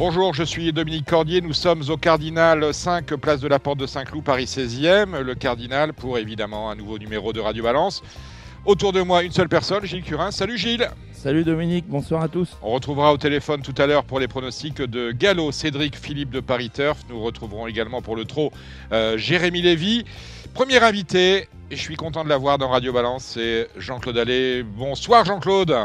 Bonjour, je suis Dominique Cordier. Nous sommes au Cardinal 5, place de la Porte de Saint-Cloud, Paris 16e. Le Cardinal pour évidemment un nouveau numéro de Radio Balance. Autour de moi, une seule personne, Gilles Curin. Salut Gilles. Salut Dominique, bonsoir à tous. On retrouvera au téléphone tout à l'heure pour les pronostics de Gallo, Cédric, Philippe de Paris Turf. Nous retrouverons également pour le trot euh, Jérémy Lévy. Premier invité, et je suis content de l'avoir dans Radio Balance, c'est Jean-Claude Allais. Bonsoir Jean-Claude.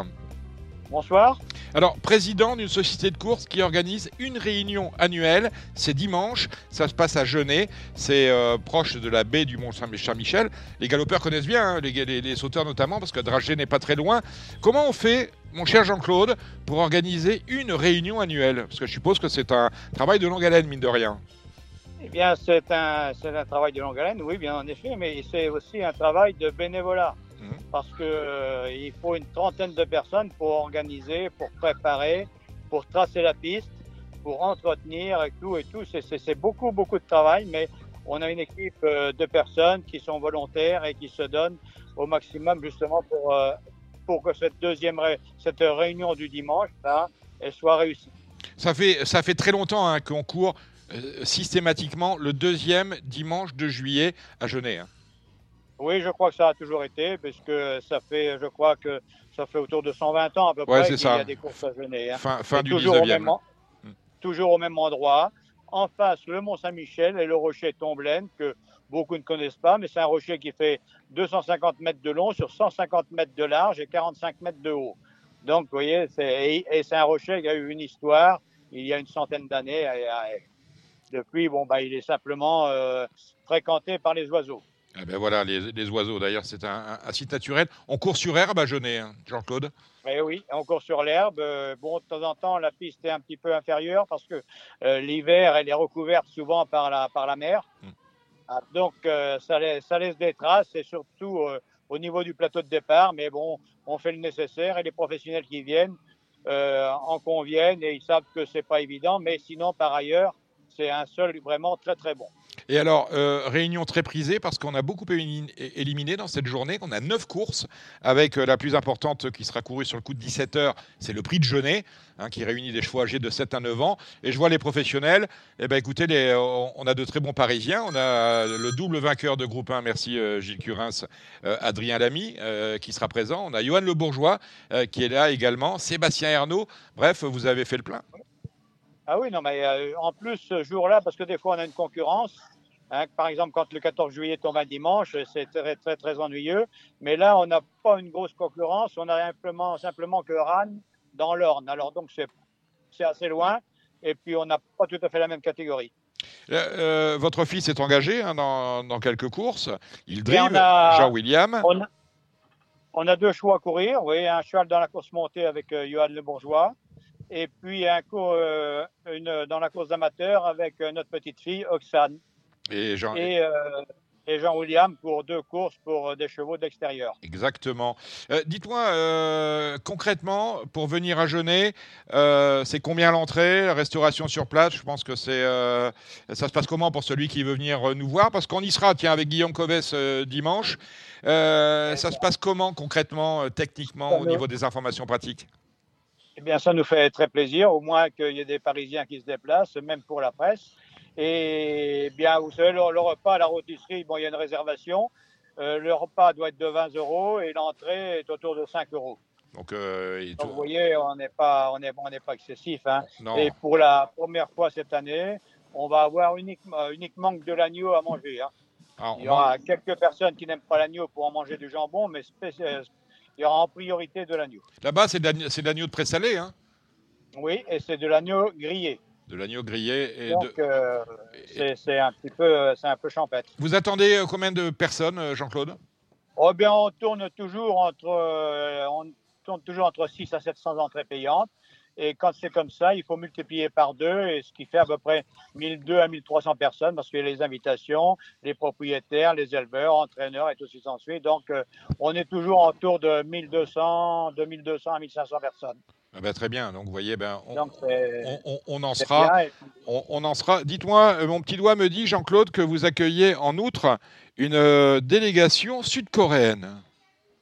Bonsoir. Alors, président d'une société de course qui organise une réunion annuelle, c'est dimanche, ça se passe à Genet, c'est euh, proche de la baie du Mont-Saint-Michel. Les galopeurs connaissent bien, hein, les, les, les, sauteurs notamment, parce que Dragé n'est pas très loin. Comment on fait, mon cher Jean-Claude, pour organiser une réunion annuelle? Parce que je suppose que c'est un travail de longue haleine, mine de rien. Eh bien, c'est un, un travail de longue haleine, oui, bien en effet, mais c'est aussi un travail de bénévolat parce qu'il euh, faut une trentaine de personnes pour organiser, pour préparer, pour tracer la piste, pour entretenir et tout et tout. C'est beaucoup, beaucoup de travail, mais on a une équipe euh, de personnes qui sont volontaires et qui se donnent au maximum justement pour, euh, pour que cette deuxième ré cette réunion du dimanche, là, elle soit réussie. Ça fait, ça fait très longtemps hein, qu'on court euh, systématiquement le deuxième dimanche de juillet à Genève. Hein. Oui, je crois que ça a toujours été, puisque ça fait, je crois que ça fait autour de 120 ans à peu près qu'il y a des courses à Genève. Hein. Fin, fin du toujours 19e. Au même, hmm. Toujours au même endroit. En face, le Mont-Saint-Michel et le rocher Tomblaine, que beaucoup ne connaissent pas, mais c'est un rocher qui fait 250 mètres de long sur 150 mètres de large et 45 mètres de haut. Donc, vous voyez, et, et c'est un rocher qui a eu une histoire il y a une centaine d'années. Depuis, bon, bah, il est simplement euh, fréquenté par les oiseaux. Eh ben voilà, les, les oiseaux. D'ailleurs, c'est un, un, un, site naturel. On court sur herbe à Genet, hein, Jean-Claude? Eh oui, on court sur l'herbe. Bon, de temps en temps, la piste est un petit peu inférieure parce que euh, l'hiver, elle est recouverte souvent par la, par la mer. Hmm. Ah, donc, euh, ça, laisse, ça laisse des traces et surtout euh, au niveau du plateau de départ. Mais bon, on fait le nécessaire et les professionnels qui viennent euh, en conviennent et ils savent que c'est pas évident. Mais sinon, par ailleurs, c'est un sol vraiment très très bon. Et alors, euh, réunion très prisée parce qu'on a beaucoup éliminé dans cette journée. On a neuf courses avec euh, la plus importante qui sera courue sur le coup de 17 heures. C'est le prix de Genet hein, qui réunit des chevaux âgés de 7 à 9 ans. Et je vois les professionnels. Eh ben, écoutez, on a de très bons Parisiens. On a le double vainqueur de groupe 1, merci euh, Gilles Curins, euh, Adrien Lamy euh, qui sera présent. On a Johan Le Bourgeois euh, qui est là également. Sébastien Ernaud. Bref, vous avez fait le plein. Ah oui, non, mais euh, en plus, ce jour-là, parce que des fois, on a une concurrence. Hein, par exemple, quand le 14 juillet tombe un dimanche, c'est très, très, très ennuyeux. Mais là, on n'a pas une grosse concurrence. On a simplement, simplement que Rennes dans l'Orne. Alors, donc, c'est assez loin. Et puis, on n'a pas tout à fait la même catégorie. Euh, votre fils est engagé hein, dans, dans, quelques courses. Il drive, Jean-William. On, on, a deux choix à courir. Oui, un cheval dans la course montée avec euh, Johan Le Bourgeois et puis un cours, euh, une, dans la course amateur avec euh, notre petite fille Oxane. Et Jean, et, euh, et Jean William pour deux courses pour des chevaux d'extérieur. Exactement. Euh, Dites-moi euh, concrètement, pour venir à Genet, c'est combien l'entrée, la restauration sur place? Je pense que c'est ça se passe comment pour celui qui veut venir nous voir? Parce qu'on y sera, tiens, avec Guillaume Covès dimanche. ça se passe comment concrètement, techniquement, au niveau des informations pratiques? Eh bien, ça nous fait très plaisir, au moins qu'il y ait des Parisiens qui se déplacent, même pour la presse. Et bien, vous savez, le, le repas à la rôtisserie, bon, il y a une réservation. Euh, le repas doit être de 20 euros et l'entrée est autour de 5 euros. Donc, euh, Donc vous voyez, on n'est pas, on est, on n'est pas excessif. Hein. Et pour la première fois cette année, on va avoir uniquement, uniquement de l'agneau à manger. Hein. Alors, il y aura quelques personnes qui n'aiment pas l'agneau pour en manger du jambon, mais spécial, il y aura en priorité de l'agneau. Là-bas, c'est de l'agneau de présalé, hein Oui, et c'est de l'agneau grillé. De l'agneau grillé. Et Donc, de... euh, c'est un petit peu, c'est un peu champêtre. Vous attendez combien de personnes, Jean-Claude? Oh bien, on tourne toujours entre, euh, on tourne toujours entre 6 à 700 entrées payantes. Et quand c'est comme ça, il faut multiplier par deux, et ce qui fait à peu près 1200 à 1300 personnes, parce qu'il y a les invitations, les propriétaires, les éleveurs, entraîneurs et tout ce qui s'ensuit. Donc, euh, on est toujours autour de 1200, 2200 à 1500 personnes. Ah ben, très bien. Donc, vous voyez, ben, on, en sera. On, en sera. Dites-moi, euh, mon petit doigt me dit, Jean-Claude, que vous accueillez en outre une euh, délégation sud-coréenne.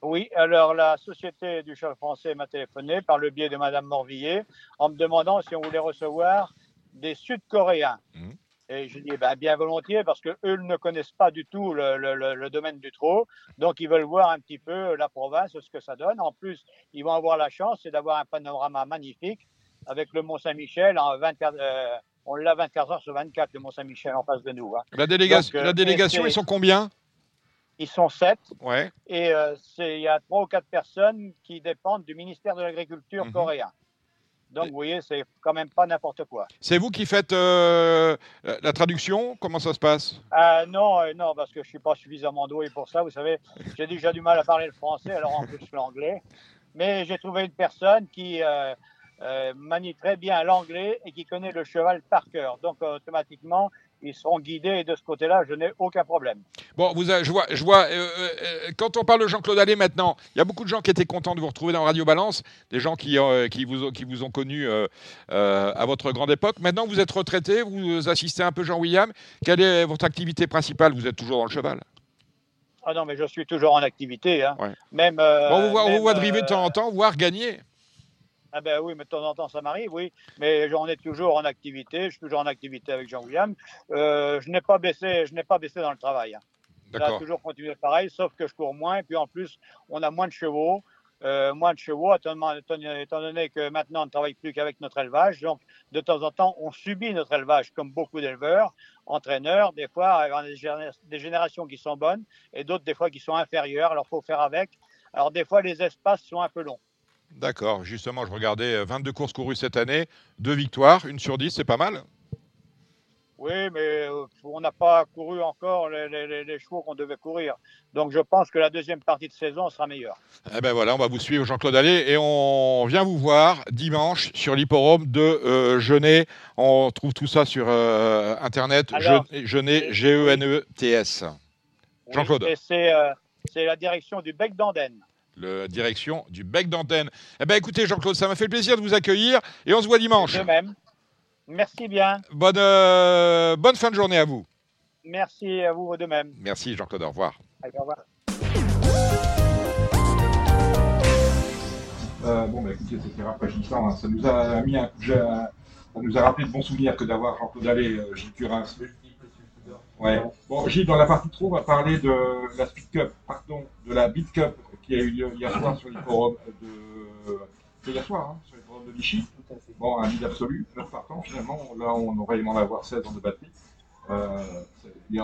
Oui, alors la Société du cheval français m'a téléphoné par le biais de Madame Morvillier en me demandant si on voulait recevoir des Sud-Coréens. Mmh. Et je dis ben, bien volontiers parce qu'eux ne connaissent pas du tout le, domaine du trot. Donc ils veulent voir un petit peu la province, ce que ça donne. En plus, ils vont avoir la chance d'avoir un panorama magnifique avec le Mont-Saint-Michel en 24, euh, on l'a 24 heures sur 24, le Mont-Saint-Michel en face de nous. Hein. La, délégation, la euh, délégation ils sont combien? Ils sont sept. Ouais. Et euh, il y a trois ou quatre personnes qui dépendent du ministère de l'Agriculture mhm. coréen. Donc, vous voyez, c'est quand même pas n'importe quoi. C'est vous qui faites euh, la traduction? Comment ça se passe? Euh, Non, non, parce que je suis pas suffisamment doué pour ça. Vous savez, j'ai déjà du mal à parler le français, alors en plus l'anglais. Mais j'ai trouvé une personne qui manie très bien l'anglais et qui connaît le cheval par cœur. Donc, automatiquement, ils seront guidés et de ce côté-là, je n'ai aucun problème. Bon, vous, je vois, je vois euh, euh, quand on parle de Jean-Claude Allais maintenant, il y a beaucoup de gens qui étaient contents de vous retrouver dans Radio Balance, des gens qui, euh, qui, vous, qui vous ont connu à votre grande époque. Maintenant, vous êtes retraité, vous assistez un peu Jean-William. Quelle est votre activité principale? Vous êtes toujours dans le cheval Ah non, mais je suis toujours en activité. Hein. Même, on vous voit, on vous voit driver de temps en temps, voire gagner. Ah ben oui, mais de temps en temps ça m'arrive, oui. Mais j'en ai toujours en activité. Je suis toujours en activité avec Jean-William. Euh, je n'ai pas baissé, je n'ai pas baissé dans le travail. Hein. J'ai toujours continué pareil, sauf que je cours moins. Et puis en plus, on a moins de chevaux. Euh, moins de chevaux, étant, donné que maintenant on ne travaille plus qu'avec notre élevage. Donc, de temps en temps, on subit notre élevage comme beaucoup d'éleveurs, entraîneurs, des fois, des générations qui sont bonnes et d'autres, des fois, qui sont inférieures. Alors, il faut faire avec. Alors, des fois, les espaces sont un peu longs. D'accord, justement, je regardais 22 euh, courses courues cette année, deux victoires, une sur 10, c'est pas mal Oui, mais euh, on n'a pas couru encore les, chevaux qu'on devait courir. Donc je pense que la deuxième partie de saison sera meilleure. Eh ben voilà, on va vous suivre Jean-Claude Allais et on vient vous voir dimanche sur l'hipporome de euh, Genet. On trouve tout ça sur Internet, Genet, G-E-N-E-T-S. Jean-Claude. c'est la direction du Bec d'Andenne la direction du bec d'antenne. Eh bien, écoutez, Jean-Claude, ça m'a fait plaisir de vous accueillir et on se voit dimanche. De même. Merci bien. Bonne, euh, bonne fin de journée à vous. Merci à vous de même. Merci, Jean-Claude. Au revoir. au revoir. Euh, bon, bah, écoutez, c'était rafraîchissant. Hein. Ça nous a mis un ça nous a rappelé de bons souvenirs que d'avoir Jean-Claude Allais, euh, Gilles Turin. Ouais. Bon, Gilles, dans la partie trop, on va parler de la Speed Cup, pardon, de la Beat Cup qui a eu lieu hier soir sur les forums de. hier soir, hein, sur les forums de Vichy. Bon, un vide absolu, 9 partants finalement. Là, on aurait aimé en avoir 16 ans de batterie. Euh,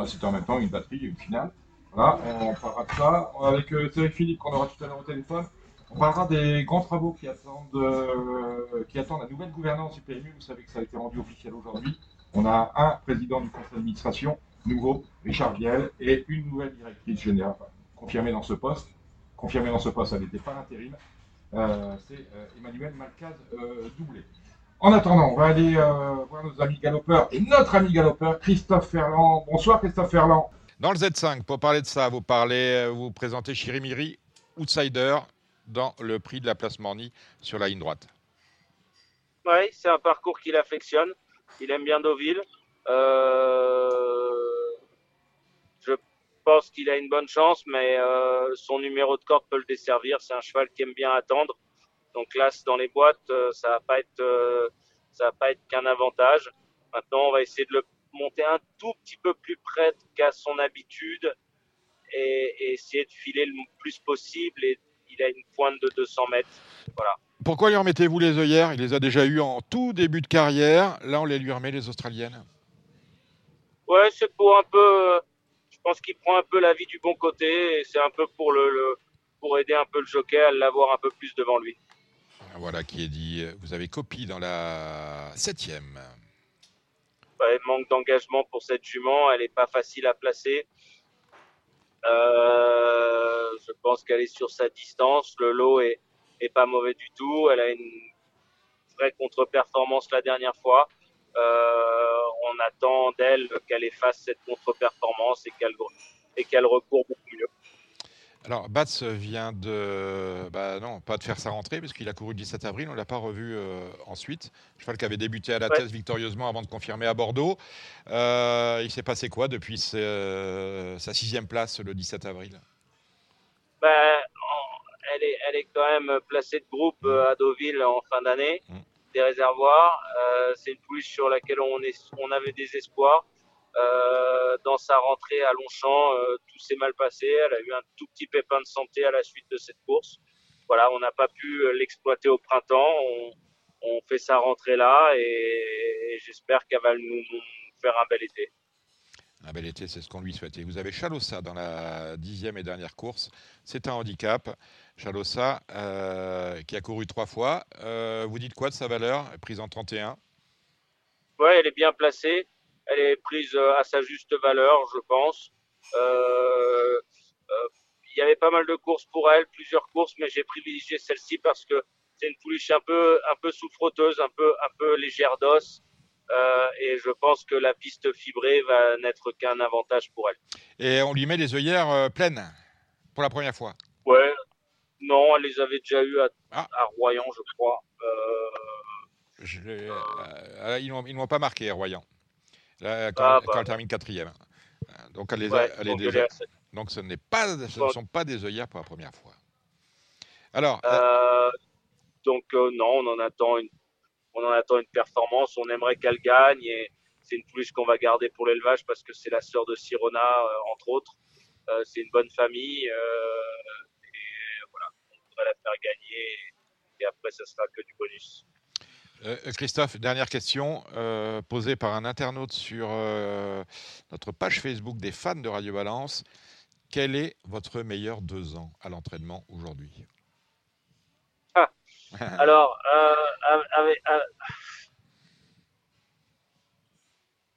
C'était en même temps une batterie et une finale. Voilà, on parlera de ça. Avec euh, Cédric Philippe, qu'on aura tout à l'heure au téléphone, on parlera des grands travaux qui attendent, euh, qui attendent la nouvelle gouvernance du PMU. Vous savez que ça a été rendu officiel aujourd'hui. On a un président du conseil d'administration nouveau, Richard Viel, et une nouvelle directrice générale confirmée dans ce poste confirmé dans ce poste, elle n'était pas intérim, euh, c'est euh, Emmanuel Malcaz euh, doublé. En attendant, on va aller voir nos amis galopeurs et notre ami galopeur, Christophe Ferland. Bonsoir Christophe Ferland. Dans le Z5, pour parler de ça, vous parlez, vous présentez Chirimiri, outsider, dans le prix de la place Morny sur la ligne droite. Oui, c'est un parcours qu'il affectionne. Il aime bien Deauville. Pense qu'il a une bonne chance, mais euh, son numéro de corde peut le desservir. C'est un cheval qui aime bien attendre. Donc là, dans les boîtes, euh, ça va pas être, euh, ça va pas être qu'un avantage. Maintenant, on va essayer de le monter un tout petit peu plus près qu'à son habitude et, essayer de filer le plus possible. Et il a une pointe de 200 mètres. Voilà. Pourquoi lui remettez-vous les œillères? Il les a déjà eu en tout début de carrière. Là, on les lui remet, les Australiennes. Ouais, c'est pour un peu je pense qu'il prend un peu la vie du bon côté et c'est un peu pour le, pour aider un peu le jockey à l'avoir un peu plus devant lui. Voilà qui est dit. Vous avez copie dans la septième. manque d'engagement pour cette jument. Elle n'est pas facile à placer. Euh, je pense qu'elle est sur sa distance. Le lot est, est pas mauvais du tout. Elle a une vraie contre-performance la dernière fois. On attend d'elle qu'elle efface cette contre-performance et qu'elle et qu'elle recourt beaucoup mieux. Alors, Bats vient de. Bah non, pas de faire sa rentrée, parce qu'il a couru le 17 avril, on ne l'a pas revu euh, ensuite. Cheval qui avait débuté à la thèse victorieusement avant de confirmer à Bordeaux. Euh, il s'est passé quoi depuis euh, sa sixième place le 17 avril? Ben, elle, est, elle est quand même placée de groupe à Deauville en fin d'année, mmh. Des réservoirs. C'est une pouliche sur laquelle on, avait des espoirs. Euh, dans sa rentrée à Longchamp, euh, tout s'est mal passé. Elle a eu un tout petit pépin de santé à la suite de cette course. Voilà, on n'a pas pu euh, l'exploiter au printemps. On, fait sa rentrée là et, j'espère qu'elle va nous, faire un bel été. Un bel été, c'est ce qu'on lui souhaitait. Vous avez Chalossa dans la dixième et dernière course. C'est un handicap. Chalossa, euh, qui a couru trois fois. Euh, vous dites quoi de sa valeur, prise en 31 Ouais, elle est bien placée elle est prise euh, à sa juste valeur, je pense. Il y avait pas mal de courses pour elle, plusieurs courses, mais j'ai privilégié celle-ci parce que c'est une pouliche un peu, un peu souffroteuse, un peu, un peu légère d'os. et je pense que la piste fibrée va n'être qu'un avantage pour elle. Et on lui met les œillères pleines pour la première fois Ouais, non, elle les avait déjà eues à, ah. Royan, je crois. Je ils ne m'ont pas marqué, Royan. Là, quand, ah, bah. elle termine quatrième. Donc, elle les elle est déjà... Donc, ce, n'est pas, ce ne sont pas des œillères pour la première fois. Alors. Euh, euh, donc, euh, non, on en, attend une, on en attend une performance. On aimerait qu'elle gagne. Et c'est une pouliche qu'on va garder pour l'élevage parce que c'est la sœur de Sirona, entre autres. c'est une bonne famille voilà, on voudrait la faire gagner. Et après, ce sera que du bonus. Euh, Christophe, dernière question euh, posée par un internaute sur euh, notre page Facebook des fans de Radio Balance. Quel est votre meilleur deux ans à l'entraînement aujourd'hui? Ah, Alors,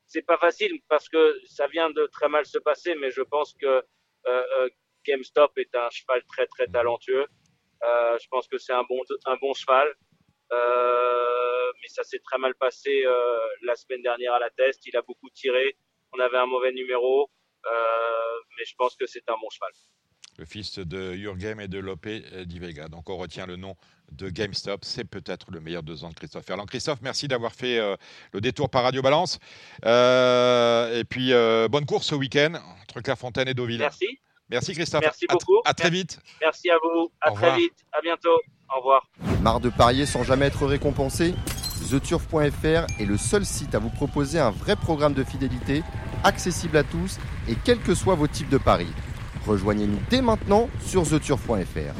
c'est pas facile parce que ça vient de très mal se passer, mais je pense que GameStop est un cheval très très talentueux. Je pense que c'est un bon, un bon cheval. Euh, mais ça s'est très mal passé euh, la semaine dernière à la test. Il a beaucoup tiré. On avait un mauvais numéro, euh, mais je pense que c'est un bon cheval le fils de Jurgem et de Lope Divega. Donc on retient le nom de GameStop. C'est peut-être le meilleur deux ans de Christophe Ferland. Christophe, merci d'avoir fait le détour par Radio Balance. et puis bonne course ce week-end entre Clairefontaine et Deauville. Merci. Merci Christophe. Merci beaucoup. À, très vite. Merci à vous. À très vite. À bientôt. Au revoir. Marre de parier sans jamais être récompensé? TheTurf.fr est le seul site à vous proposer un vrai programme de fidélité, accessible à tous et quels que soient vos types de paris. Rejoignez-nous dès maintenant sur TheTurf.fr.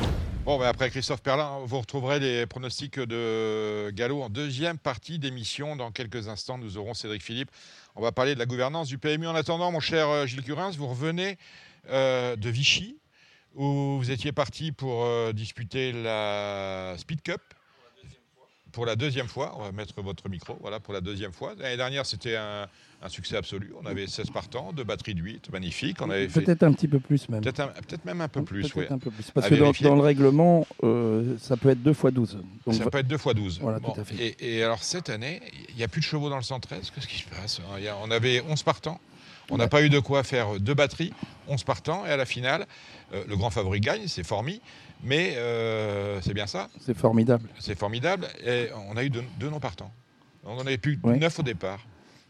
Bon, ben après Christophe Perlin, vous retrouverez les pronostics de Gallo en deuxième partie d'émission. Dans quelques instants, nous aurons Cédric Philippe. On va parler de la gouvernance du PMU. En attendant, mon cher euh, Gilles Curins, vous revenez euh, de Vichy, où vous étiez parti pour euh, disputer la Speed Cup. Pour la deuxième fois, on va mettre votre micro, voilà, pour la deuxième fois. L'année dernière, c'était un, succès absolu. On avait 16 partants, deux batteries de 8, magnifique. On avait peut-être un petit peu plus même. Peut-être même un peu plus, oui. Parce que dans, le règlement, euh, ça peut être 2 x 12. ça peut être 2 x 12. Voilà, tout à fait. Et, alors, cette année, il n'y a plus de chevaux dans le 113. Qu'est-ce qui se passe? On avait 11 partants. On n'a pas eu de quoi faire deux batteries, 11 partants, et à la finale, euh, le grand favori gagne, c'est Formi, mais euh, c'est bien ça C'est formidable. C'est formidable, et on a eu deux, non partants. On en avait plus que neuf au départ.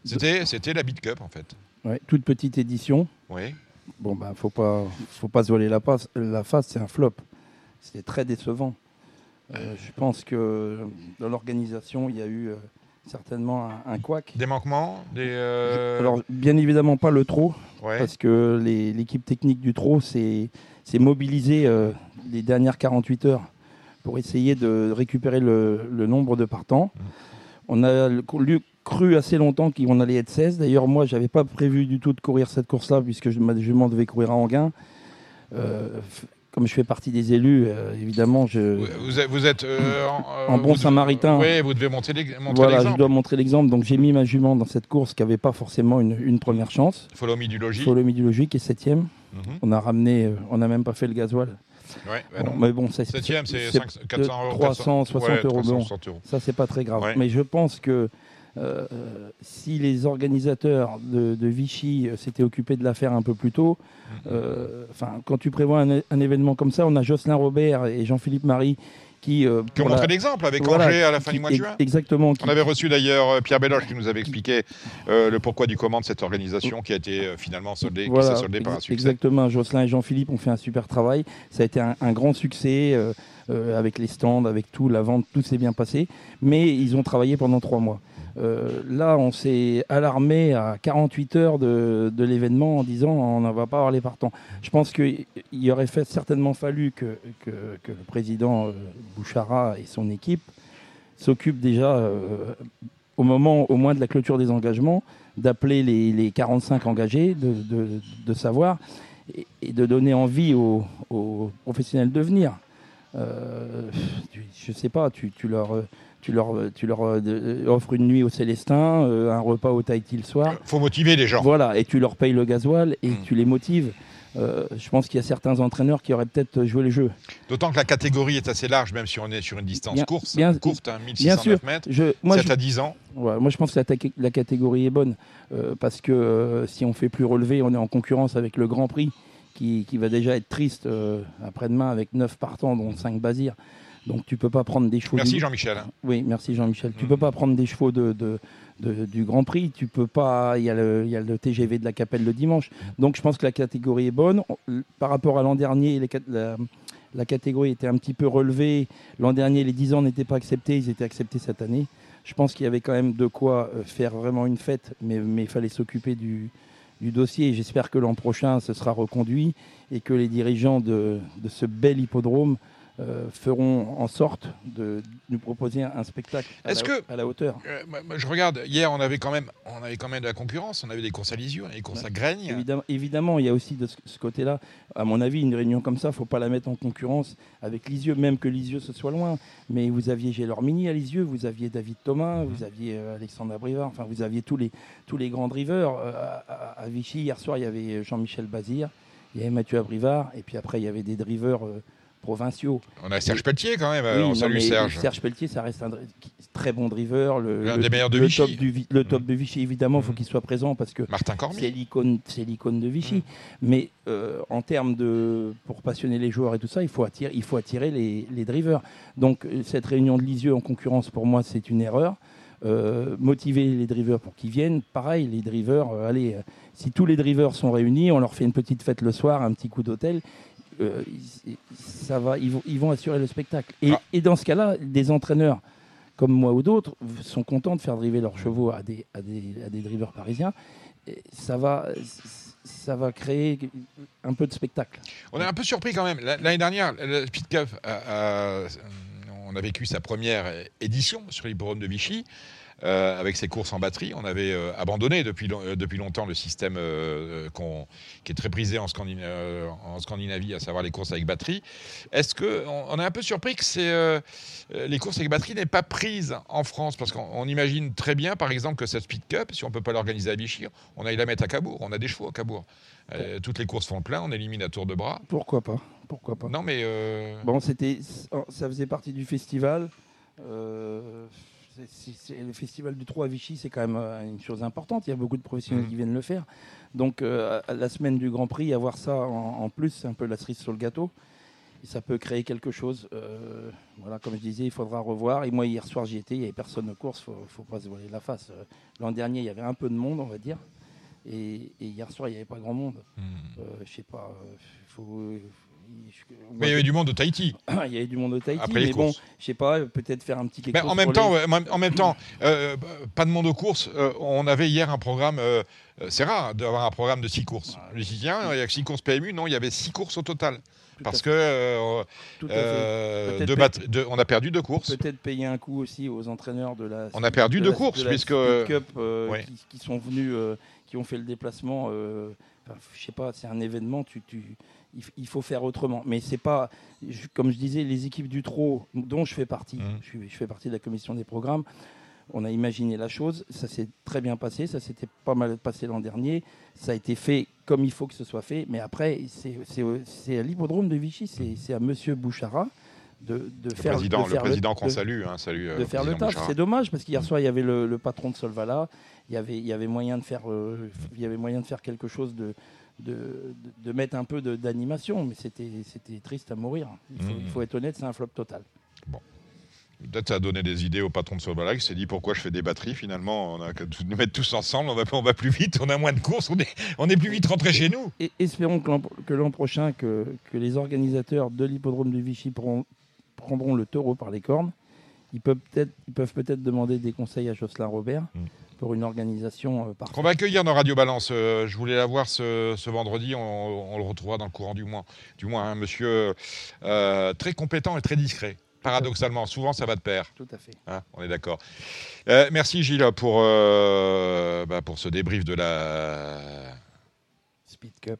C'était, c'était la Beat Cup, en fait. Ouais, toute petite édition. Oui. Bon, ben, faut pas, faut pas se voler la, la face, c'est un flop. C'était très décevant. Euh, je pense que dans l'organisation, il y a eu certainement un, couac. Des manquements des, euh, Alors, bien évidemment pas le trot, parce que l'équipe technique du trot s'est mobilisée euh, les dernières 48 heures pour essayer de récupérer le, nombre de partants. Mmh. On a cru assez longtemps qu'on allait être 16. D'ailleurs, moi, j'avais pas prévu du tout de courir cette course-là, puisque je, je m'en devais courir à Anguin. Euh, comme je fais partie des élus, évidemment, je. Vous, êtes en, bon samaritain. Oui, vous devez montrer l'exemple. Voilà, je dois montrer l'exemple. Donc j'ai mis ma jument dans cette course qui n'avait pas forcément une, première chance. Follow Me du Logis. Follow Me du Logis qui est septième. Mhm. On a ramené, on n'a même pas fait le gasoil. Ouais, bah mais bon, c'est 360 euros. Ça, c'est pas très grave. Mais je pense que euh, si les organisateurs de, Vichy euh, s'étaient occupés de l'affaire un peu plus tôt, euh, enfin, quand tu prévois un, événement comme ça, on a Jocelyn Robert et Jean-Philippe Marie qui, ont montré l'exemple avec Angers à la fin du mois de juin. Exactement. On avait reçu d'ailleurs Pierre Belloche qui nous avait expliqué le pourquoi du comment de cette organisation qui a été finalement soldée, qui s'est soldée par un succès. Exactement. Jocelyn et Jean-Philippe ont fait un super travail. Ça a été un, grand succès avec les stands, avec tout, la vente, tout s'est bien passé. Mais ils ont travaillé pendant trois mois. Euh, là, on s'est alarmé à 48 heures de, l'événement en disant on n'en va pas avoir les partants. Je pense qu'il aurait fait, certainement fallu que, le président euh, Bouchara et son équipe s'occupent déjà, euh, au moment au moins de la clôture des engagements, d'appeler les, 45 engagés, de, savoir et, de donner envie aux, professionnels de venir. je ne sais pas, tu leur tu leur, tu leur euh, offres une nuit au Célestin, euh, un repas au Tahiti le soir. faut motiver les gens. Voilà, et tu leur payes le gasoil et hmm. tu les motives. Euh, je pense qu'il y a certains entraîneurs qui auraient peut-être joué les jeux. D'autant que la catégorie est assez large, même si on est sur une distance courte, courte, 1609 hein, mètres, je, moi, 7 à 10 ans. moi, je pense que la, catégorie est bonne, parce que si on fait plus relever, on est en concurrence avec le Grand Prix, qui, qui va déjà être triste après-demain avec 9 partants, dont 5 basirs. Donc tu peux pas prendre des chevaux. Merci Jean-Michel. Oui, merci Jean-Michel. Tu Tu peux pas prendre des chevaux de, du Grand Prix. Tu peux pas. Il y, a le, y a le TGV de la Capelle le dimanche. Donc je pense que la catégorie est bonne. Par rapport à l'an dernier, la, la, catégorie était un petit peu relevée. L'an dernier, les 10 ans n'étaient pas acceptés. Ils étaient acceptés cette année. Je pense qu'il y avait quand même de quoi euh, faire vraiment une fête, mais, mais il fallait s'occuper du, du dossier. J'espère que l'an prochain, ce sera reconduit et que les dirigeants de, de ce bel hippodrome euh, feront en sorte de nous proposer un spectacle à, la, que, à la hauteur. Euh, je regarde, hier on avait, quand même, on avait quand même de la concurrence, on avait des courses à Lisieux, des courses à Graigne. Évidemment, évidemment, il y a aussi de ce, côté-là, à mon avis, une réunion comme ça, il ne faut pas la mettre en concurrence avec Lisieux, même que Lisieux ce soit loin. Mais vous aviez Gélormini à Lisieux, vous aviez David Thomas, vous aviez euh, Alexandre Abrivard, enfin vous aviez tous les, tous les grands drivers. à, Vichy, hier soir, il y avait Jean-Michel Bazir, il y avait Mathieu Abrivard, et puis après, il y avait des drivers provinciaux. On a Serge Pelletier quand même. Oui, on Serge. Serge Pelletier, ça reste un très bon driver. L'un des meilleurs de le Vichy. Top du, le top de Vichy, évidemment, il faut mmh. qu'il soit présent parce que c'est l'icône, de Vichy. Mmh. Mais euh, en termes de pour passionner les joueurs et tout ça, il faut attirer, il faut attirer les, les drivers. Donc euh, cette réunion de Lisieux en concurrence, pour moi, c'est une erreur. Euh, motiver les drivers pour qu'ils viennent. Pareil, les drivers, allez, si tous les drivers sont réunis, on leur fait une petite fête le soir, un petit coup d'hôtel, euh, ça va, ils vont, ils vont assurer le spectacle. Et, ah. et dans ce cas-là, des entraîneurs comme moi ou d'autres sont contents de faire driver leurs chevaux à des, à des, à des drivers parisiens. Et ça va, ça va créer un peu de spectacle. On est un peu surpris quand même. L'année dernière, le Speed Cup, on a vécu sa première édition sur l'hippodrome de Vichy. Euh, avec ses courses en batterie. On avait euh, abandonné depuis, euh, depuis longtemps le système qui est très prisé en, en, Scandinavie, à savoir les courses avec batterie. Est-ce qu'on on est un peu surpris que les courses avec batterie n'aient pas prises en France? Parce qu'on imagine très bien, par exemple, que cette Speed Cup, si on ne peut pas l'organiser à Vichy, on aille la mettre à Cabourg. On a des chevaux à Cabourg. toutes les courses font le plein, on élimine à tour de bras. Pourquoi pas? Pourquoi pas? Non, mais. Bon, c'était, ça faisait partie du festival le festival du Trou à Vichy, c'est quand même euh, une chose importante. Il y a beaucoup de professionnels mmh. qui viennent le faire. Donc, euh, la semaine du Grand Prix, avoir ça en, plus, c'est un peu la cerise sur le gâteau. Et ça peut créer quelque chose. Euh, voilà, comme je disais, il faudra revoir. Et moi, hier soir, j'y étais, il n'y avait personne de course, il ne faut pas se voiler la face. L'an dernier, il y avait un peu de monde, on va dire. Et, hier soir, il n'y avait pas grand monde. Mmh. je sais pas, il faut, mais il y avait du monde au Tahiti. il y avait du monde au Tahiti, mais bon, je sais pas, peut-être faire un petit quelque mais En même temps, en même temps, euh, pas de monde aux courses. Euh, on avait hier un programme. Euh, c'est rare d'avoir un programme de six courses. Je suis dit, tiens, il y a six courses PMU. Non, il y avait six courses au total. parce que on a perdu deux courses. Peut-être payer un coup aussi aux entraîneurs de la. On a perdu deux courses puisque Cup, qui, sont venus, qui ont fait le déplacement. je sais pas, c'est un événement. Tu, tu il, faut faire autrement. Mais c'est pas, comme je disais, les équipes du trot dont je fais partie, mmh. je, je, fais partie de la commission des programmes, on a imaginé la chose, ça s'est très bien passé, ça s'était pas mal passé l'an dernier, ça a été fait comme il faut que ce soit fait, mais après, c'est à l'hippodrome de Vichy, c'est à Monsieur Bouchara de, faire, président, le président qu'on salue, hein, salut, euh, de faire le taf. C'est dommage parce qu'hier soir il y avait le, patron de Solvala, il y avait, il y avait moyen de faire, euh, il y avait moyen de faire quelque chose de, de, mettre un peu d'animation, mais c'était triste à mourir. Il faut, il faut être honnête, c'est un flop total. Bon. Peut-être ça a donné des idées au patron de Solvala qui s'est dit pourquoi je fais des batteries finalement, on a qu'à nous mettre tous ensemble, on va, on va plus vite, on a moins de courses, on est, on est plus vite rentré chez nous. Et espérons que l'an prochain, que, que, les organisateurs de l'hippodrome de Vichy prendront le taureau par les cornes. Ils peuvent peut-être peut demander des conseils à Jocelyn Robert. Mm. Pour une organisation euh, parfaite. On va accueillir dans Radio Balance. Euh, je voulais la voir ce, ce vendredi. On, le retrouvera dans le courant du mois. Du moins, un hein, monsieur euh, très compétent et très discret. Paradoxalement, souvent ça va de pair. Tout à fait. Hein, on est d'accord. Euh, merci Gilles pour, euh, bah, pour ce débrief de la Speed Cup.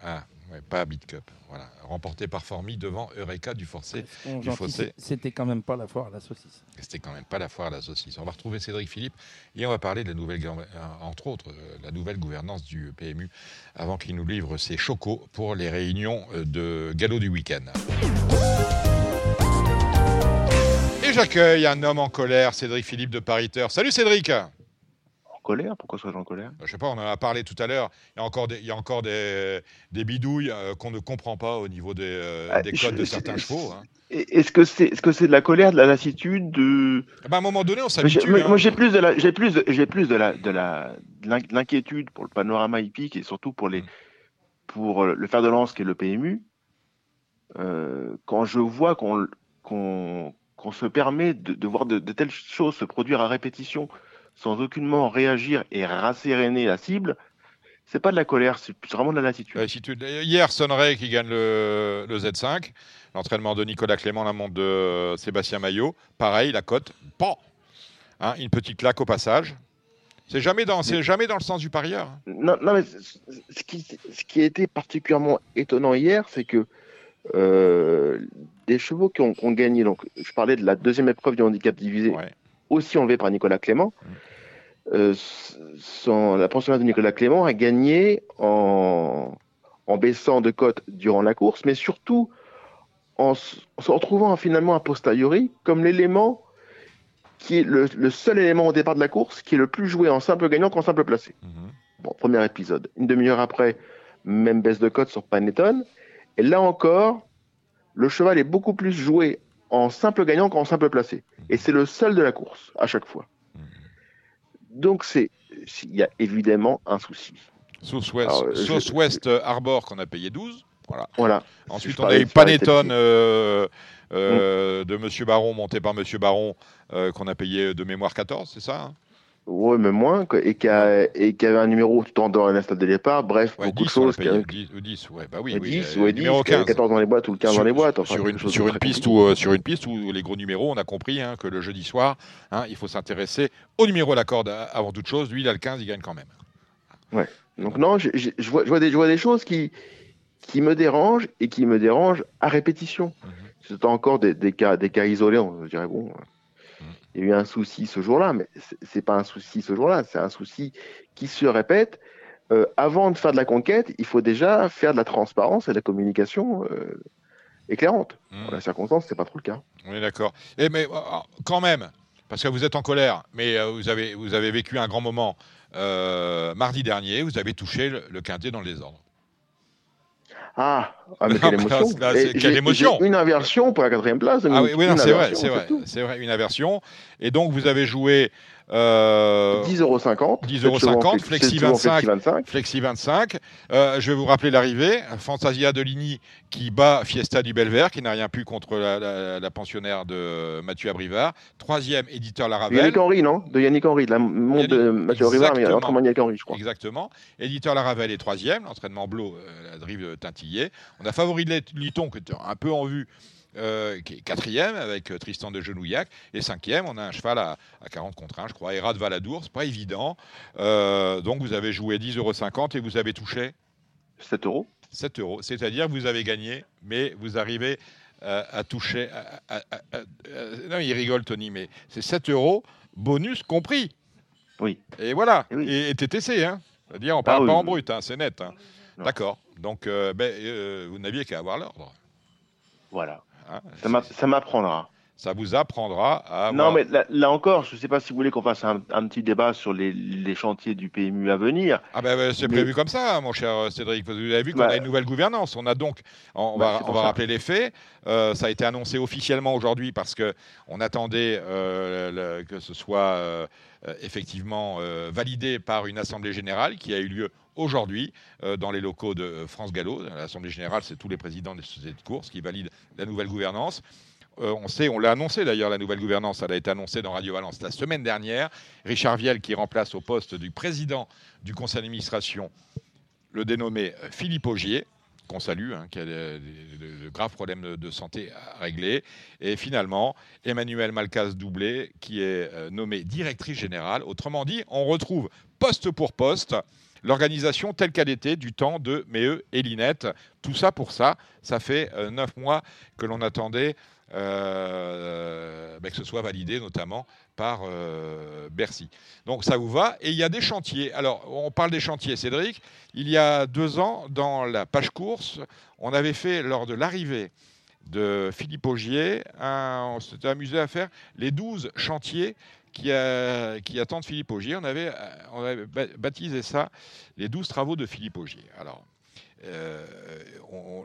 Ah, ouais, pas Beat Cup. Voilà, remporté par Formi devant Eureka du Forcé. Du C'était quand même pas la foire à la saucisse. C'était quand même pas la foire à la saucisse. On va retrouver Cédric Philippe et on va parler de la nouvelle, euh, entre autres, la nouvelle gouvernance du PMU avant qu'il nous livre ses chocos pour les réunions de galop du week-end j'accueille un homme en colère, Cédric Philippe de Pariteur. Salut Cédric colère Pourquoi suis-je en colère? Je sais pas, on en a parlé tout à l'heure. Il y a encore des, il y a encore des, des bidouilles euh, qu'on ne comprend pas au niveau des, euh, ah, des codes de certains chevaux. Hein. Est-ce que c'est est -ce c'est de la colère, de la lassitude de... Eh ben, à un moment donné, on s'habitue. Moi, hein. j'ai plus de la, j'ai plus, j'ai plus de la, de la, l'inquiétude pour le panorama hippique et surtout pour les, mm. pour le fer de lance qui est le PMU. Euh, quand je vois qu'on qu'on qu'on se permet de, voir de, telles choses se produire à répétition sans aucunement réagir et rasséréner la cible, c'est pas de la colère, c'est vraiment de la lassitude. Hier, Sonray qui gagne le, Z5, l'entraînement de Nicolas Clément, la montre de Sébastien Maillot, pareil, la cote, pan, hein, une petite claque au passage. C'est jamais dans, jamais dans le sens du parieur. Hein. Non, non, mais ce qui, ce qui a été particulièrement étonnant hier, c'est que euh, des chevaux qui ont, gagné. Donc, je parlais de la deuxième épreuve du handicap divisé, aussi enlevée par Nicolas Clément. Euh, la pensionnaire de Nicolas Clément a gagné en, en baissant de cote durant la course, mais surtout en, se retrouvant finalement a posteriori comme l'élément qui est le, seul élément au départ de la course qui est le plus joué en simple gagnant qu'en simple placé. Mm-hmm. Bon, premier épisode. Une demi-heure après, même baisse de cote sur Panettone. Et là encore, le cheval est beaucoup plus joué en simple gagnant qu'en simple placé. Et c'est le seul de la course, à chaque fois. Donc, c'est il y a évidemment un souci. Southwest, Arbor qu'on a payé 12. Voilà. voilà. Ensuite, on a eu Panettone euh, euh, mm. de Monsieur Baron, monté par Monsieur Baron, euh, qu'on a payé de mémoire 14, c'est ça hein? Oui, mais moins, et qui, a, et qui avait un numéro tout en dehors à l'instant de départ. Bref, beaucoup de choses. 10, 10, ouais, bah oui, 10, oui, 10, numéro 15. 14 dans les boîtes ou le 15 sur, dans les boîtes. Enfin, sur, une, sur, une piste où, euh, sur une piste où les gros numéros, on a compris hein, que le jeudi soir, hein, il faut s'intéresser au numéro à la corde avant toute chose. Lui, il a le 15, il gagne quand même. Ouais. Donc, non, je, je, je, vois, je vois, des, je vois des choses qui, qui me dérangent et qui me dérangent à répétition. Mm -hmm. C'est encore des, des, cas, des cas isolés, on dirait, bon il y a eu un souci ce jour-là, mais c'est pas un souci ce jour-là, c'est un souci qui se répète. Euh, avant de faire de la conquête, il faut déjà faire de la transparence et de la communication euh, éclairante. Mmh. Dans la circonstance, c'est pas trop le cas. On est d'accord. Et mais euh, quand même, parce que vous êtes en colère, mais vous avez vous avez vécu un grand moment mardi dernier. Vous avez touché le, le quintet dans le désordre. Ah, ah mais quelle émotion. quelle émotion. Une inversion pour la quatrième place. Ah oui, oui c'est vrai, c'est vrai, c'est vrai, une inversion. Et donc vous avez joué euh, 10,50 10,50 Flexi 25. Flexi 25. Euh, je vais vous rappeler l'arrivée. Fantasia Deligny qui bat Fiesta du Belver, qui n'a rien pu contre la, la, pensionnaire de Mathieu Abrivard. Troisième, éditeur Laravel. Yannick Henry, non? De Yannick Henry, de la montre de Mathieu Abrivard, mais Yannick Henry, je crois. Exactement. Éditeur Laravel est troisième, l'entraînement Blo, euh, la drive de Tintillet. On a favori Liton, qui était un peu en vue euh, qui est quatrième avec euh, Tristan de Genouillac. Et cinquième, on a un cheval à, 40 contre 1, je crois, Erat Valadour, c'est pas évident. Euh, donc vous avez joué 10,50 euros et vous avez touché 7 euros. 7 euros. C'est-à-dire que vous avez gagné, mais vous arrivez à toucher. non, il rigole, Tony, mais c'est 7 euros, bonus compris. Oui. Et voilà. Et, TTC, hein. C'est-à-dire, on ne parle ah pas en brut, hein, c'est net. Hein. D'accord. Donc, euh, ben, euh, vous n'aviez qu'à avoir l'ordre. Voilà. Hein, ça m'apprendra ça vous apprendra à. Non, mais là, encore, je ne sais pas si vous voulez qu'on fasse un, petit débat sur les, chantiers du PMU à venir. Ah ben, c'est prévu comme ça, mon cher Cédric. Vous avez vu qu'on a une nouvelle gouvernance. On a donc, on, va, on va rappeler les faits. Euh, ça a été annoncé officiellement aujourd'hui parce que on attendait euh, que ce soit euh, effectivement validé par une assemblée générale qui a eu lieu aujourd'hui dans les locaux de France Gallo. L'assemblée générale, c'est tous les présidents des sociétés de course qui valident la nouvelle gouvernance. Euh, on sait, on l'a annoncé d'ailleurs, la nouvelle gouvernance, elle a été annoncée dans Radio Valence la semaine dernière. Richard Viel, qui remplace au poste du président du conseil d'administration le dénommé euh, Philippe Augier, qu'on salue, hein, qui a de, graves problèmes de, santé à régler. Et finalement, Emmanuel Malcas Doublé, qui est euh, nommé directrice générale. Autrement dit, on retrouve poste pour poste l'organisation telle qu'elle était du temps de Méheux et Linette. Tout ça pour ça, ça fait neuf mois que l'on attendait euh, ben, que ce soit validé notamment par euh, Bercy. Donc ça vous va. Et il y a des chantiers. Alors on parle des chantiers, Cédric. Il y a deux ans, dans la page course, on avait fait lors de l'arrivée de Philippe Augier, on s'était amusé à faire les 12 chantiers qui, attendent Philippe Augier. On avait, on baptisé ça les 12 travaux de Philippe Augier. Alors, euh,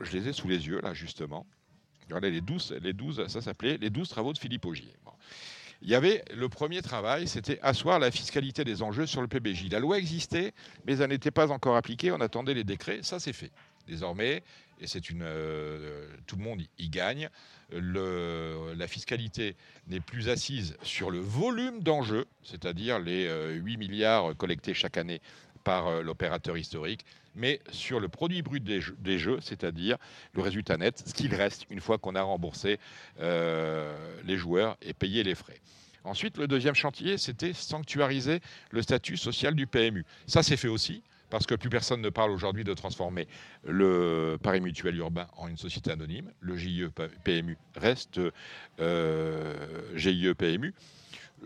je les ai sous les yeux, là, justement. Regardez, les 12, les 12 ça s'appelait les 12 travaux de Philippe Augier. Il y avait le premier travail, c'était asseoir la fiscalité des enjeux sur le PBJ. La loi existait, mais elle n'était pas encore appliquée. On attendait les décrets. Ça, c'est fait. Désormais, et c'est une, euh, tout le monde y gagne. La fiscalité n'est plus assise sur le volume d'enjeux, c'est-à-dire les 8 euh, milliards collectés chaque année par euh, l'opérateur historique, mais sur le produit brut des jeux, c'est-à-dire le résultat net, ce qu'il reste une fois qu'on a remboursé euh, les joueurs et payé les frais. Ensuite, le deuxième chantier, c'était sanctuariser le statut social du PMU. Ça, c'est fait aussi parce que plus personne ne parle aujourd'hui de transformer le Paris Mutuel Urbain en une société anonyme. Le GIE PMU reste euh, GIE PMU.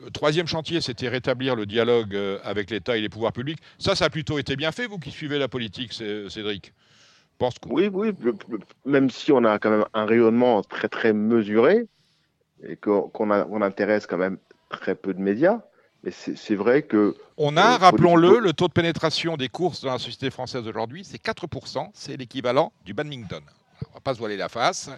Le troisième chantier, c'était rétablir le dialogue euh, avec l'État et les pouvoirs publics. Ça, ça a plutôt été bien fait, vous qui suivez la politique, Cédric. Pense Oui, oui, même si on a quand même un rayonnement très très mesuré et qu'on intéresse quand même très peu de médias, mais c'est vrai que... On a, euh, rappelons-le, le taux de pénétration des courses dans la société française aujourd'hui, c'est 4%, c'est l'équivalent du badminton. On ne va pas se voiler la face.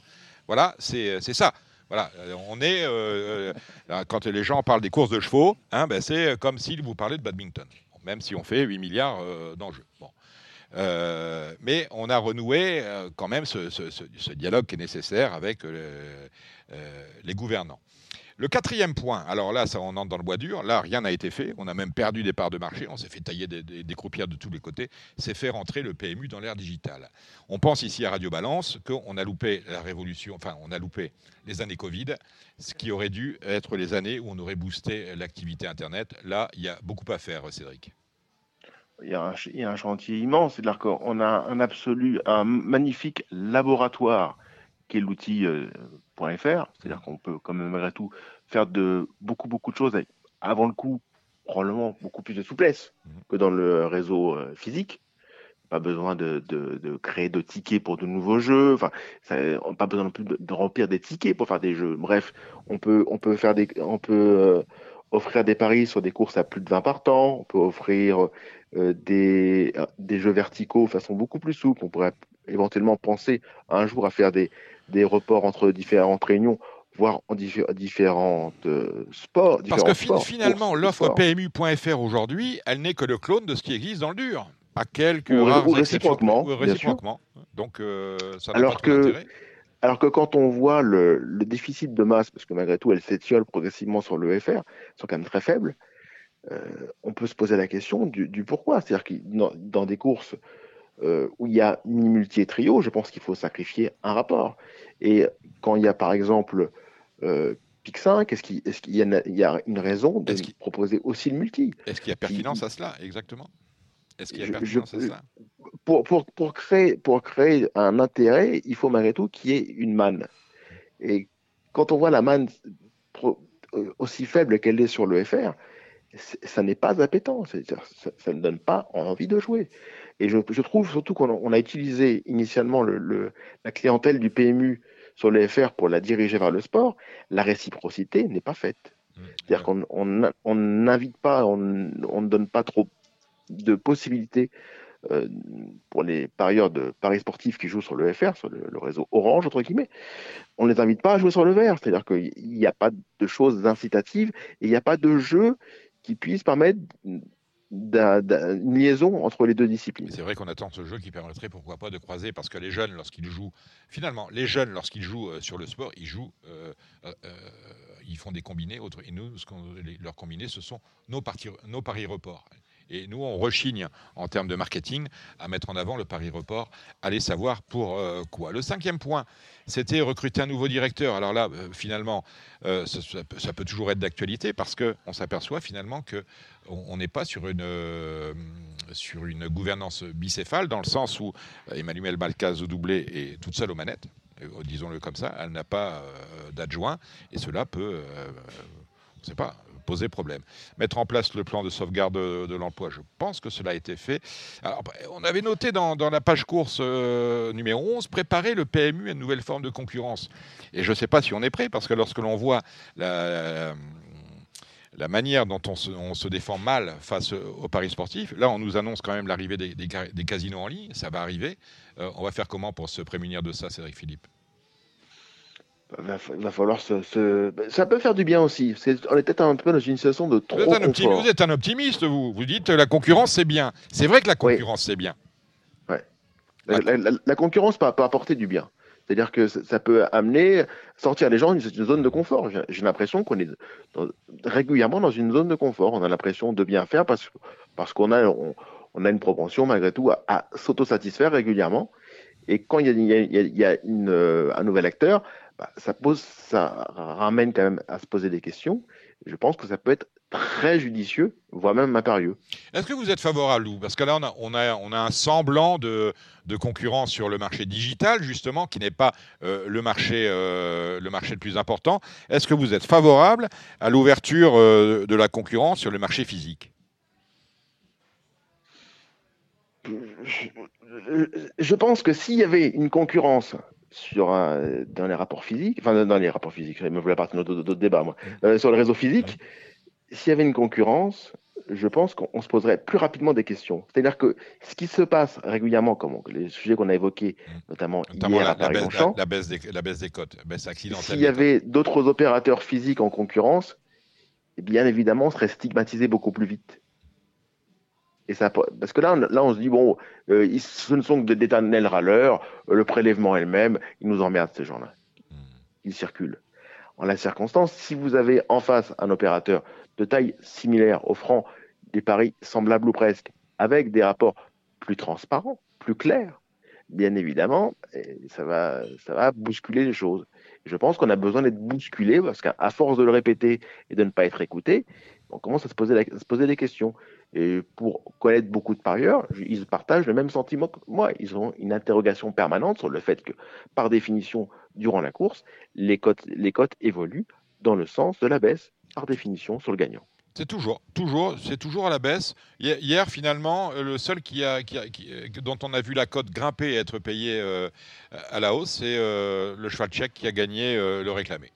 Voilà, c'est ça. Voilà, euh, on est euh, euh, quand les gens parlent des courses de chevaux, hein, ben c'est comme s'ils vous parlaient de badminton, même si on fait 8 milliards d'enjeux. Bon. mais on a renoué quand même ce, ce, dialogue qui est nécessaire avec les gouvernants. Le quatrième point, alors là, ça, on entre dans le bois dur. Là, rien n'a été fait. On a même perdu des parts de marché. On s'est fait tailler des, croupières de tous les côtés. C'est faire entrer le PMU dans l'ère digitale. On pense ici à Radio Balance qu'on a loupé la révolution, enfin, on a loupé les années Covid, ce qui aurait dû être les années où on aurait boosté l'activité Internet. Là, il y a beaucoup à faire, Cédric. Il y, a un, chantier immense. Qu'on a un absolu, un magnifique laboratoire qui est l'outil euh, .fr. C'est-à-dire qu'on peut, quand même, malgré tout, faire de beaucoup, beaucoup de choses avec, avant le coup, probablement beaucoup plus de souplesse mhm. que dans le réseau euh, physique. Pas besoin de, de, créer de tickets pour de nouveaux jeux. Enfin, ça, pas besoin non plus de, remplir des tickets pour faire des jeux. Bref, on peut, on peut faire des, on peut euh, offrir des paris sur des courses à plus de 20 partants. On peut offrir des, des jeux verticaux de façon beaucoup plus souple. On pourrait éventuellement penser un jour à faire des, des reports entre différentes réunions, voire en différents euh, sports. Parce que finalement, l'offre PMU.fr aujourd'hui, elle n'est que le clone de ce qui existe dans le dur. À quelques rares réciproquement, réciproquement. Donc, euh, ça alors pas que, alors que quand on voit le, déficit de masse, parce que malgré tout, elle s'étiole progressivement sur le FR, sont quand même très faibles, euh, on peut se poser la question du, pourquoi. C'est-à-dire que dans, des courses euh, où il y a multi et trio, je pense qu'il faut sacrifier un rapport. Et quand il y a par exemple euh, PIC 5, est-ce qu'il y, a une raison de proposer aussi le multi? Est-ce qu'il y a pertinence à cela? Exactement. Est-ce qu'il y a pertinence à ça pour, pour, pour, créer, pour créer un intérêt, il faut malgré tout qu'il y ait une manne. Et quand on voit la manne euh, aussi faible qu'elle est sur le FR, ça n'est pas appétant, ça, ça, ne donne pas envie de jouer. Et je, je trouve surtout qu'on a utilisé initialement le, la clientèle du PMU sur le FR pour la diriger vers le sport, la réciprocité n'est pas faite. Mmh. C'est-à-dire qu'on n'invite pas, on ne donne pas trop de possibilités euh, pour les parieurs de paris sportifs qui jouent sur le FR, sur le, réseau Orange, entre guillemets, on ne les invite pas à jouer sur le vert. C'est-à-dire qu'il n'y a pas de choses incitatives et il n'y a pas de jeu qui puisse permettre une liaison entre les deux disciplines. C'est vrai qu'on attend ce jeu qui permettrait pourquoi pas de croiser parce que les jeunes lorsqu'ils jouent finalement les jeunes lorsqu'ils jouent euh, sur le sport ils jouent euh, ils font des combinés et nous ce leurs combinés ce sont nos, nos paris reports et nous, on rechigne en termes de marketing à mettre en avant le Paris Report. Allez savoir pour euh, quoi. Le cinquième point, c'était recruter un nouveau directeur. Alors là, euh, finalement, euh, ça, peut toujours être d'actualité parce qu'on s'aperçoit finalement qu'on n'est pas sur une, sur une gouvernance bicéphale dans le sens où Emmanuel Balcaz doublé est toute seule aux manettes. Disons-le comme ça, elle n'a pas d'adjoint et cela peut, on ne sait pas, poser problème. Mettre en place le plan de sauvegarde de, l'emploi, je pense que cela a été fait. on avait noté dans, la page course euh, numéro 11, préparer le PMU à une nouvelle forme de concurrence. Et je ne sais pas si on est prêt, parce que lorsque l'on voit la, la manière dont on se, défend mal face aux paris sportifs, là on nous annonce quand même l'arrivée des, casinos en ligne, ça va arriver. Euh, on va faire comment pour se prémunir de ça, Cédric Philippe? Va, va, falloir se, Ça peut faire du bien aussi. on est peut-être un peu dans une situation de trop. Vous êtes, un, vous êtes un optimiste, vous. Vous dites la concurrence, c'est bien. C'est vrai que la concurrence, c'est bien. Ouais. La, concurrence peut, apporter du bien. C'est-à-dire que ça peut amener, sortir les gens d'une zone de confort. J'ai l'impression qu'on est régulièrement dans une zone de confort. On a l'impression de bien faire parce, parce qu'on a, on, a une propension malgré tout à, à s'autosatisfaire régulièrement. Et quand il y a, il y a, une, un nouvel acteur, bah, ça, pose, ça ramène quand même à se poser des questions. Je pense que ça peut être très judicieux, voire même impérieux. Est-ce que vous êtes favorable, Lou Parce que là, on a, on a, on a un semblant de, de, concurrence sur le marché digital, justement, qui n'est pas euh, le, marché, euh, le marché le plus important. Est-ce que vous êtes favorable à l'ouverture euh, de la concurrence sur le marché physique? Je pense que s'il y avait une concurrence sur dans les rapports physiques, enfin dans les rapports physiques, je me voulais partir d'autres débats, moi, euh, sur le réseau physique, s'il y avait une concurrence, je pense qu'on se poserait plus rapidement des questions. C'est-à-dire que ce qui se passe régulièrement, comme les sujets qu'on a évoqués, notamment, hier la, à Paris baisse, la, baisse des, la baisse des cotes, baisse accidentelle. S'il y avait d'autres opérateurs physiques en concurrence, bien évidemment, on serait stigmatisé beaucoup plus vite. Et ça, parce que là, là, on se dit, bon, euh, ce ne sont que d'éternels râleurs, le prélèvement elle-même, ils nous emmerdent, ces gens-là. Hmm. Ils circulent. En la circonstance, si vous avez en face un opérateur de taille similaire offrant des paris semblables ou presque, avec des rapports plus transparents, plus clairs, bien évidemment, ça va, ça va bousculer les choses. Je pense qu'on a besoin d'être bousculé parce qu'à force de le répéter et de ne pas être écouté, on commence à se poser, à se poser des questions. Et pour connaître beaucoup de parieurs, ils partagent le même sentiment que moi. Ils ont une interrogation permanente sur le fait que, par définition, durant la course, les cotes, les cotes évoluent dans le sens de la baisse, par définition, sur le gagnant. C'est toujours, toujours, c'est toujours à la baisse. Hier, finalement, euh, le seul qui a, qui euh, dont on a vu la cote grimper et être payé euh, à la hausse, c'est le cheval tchèque qui a gagné le réclamé.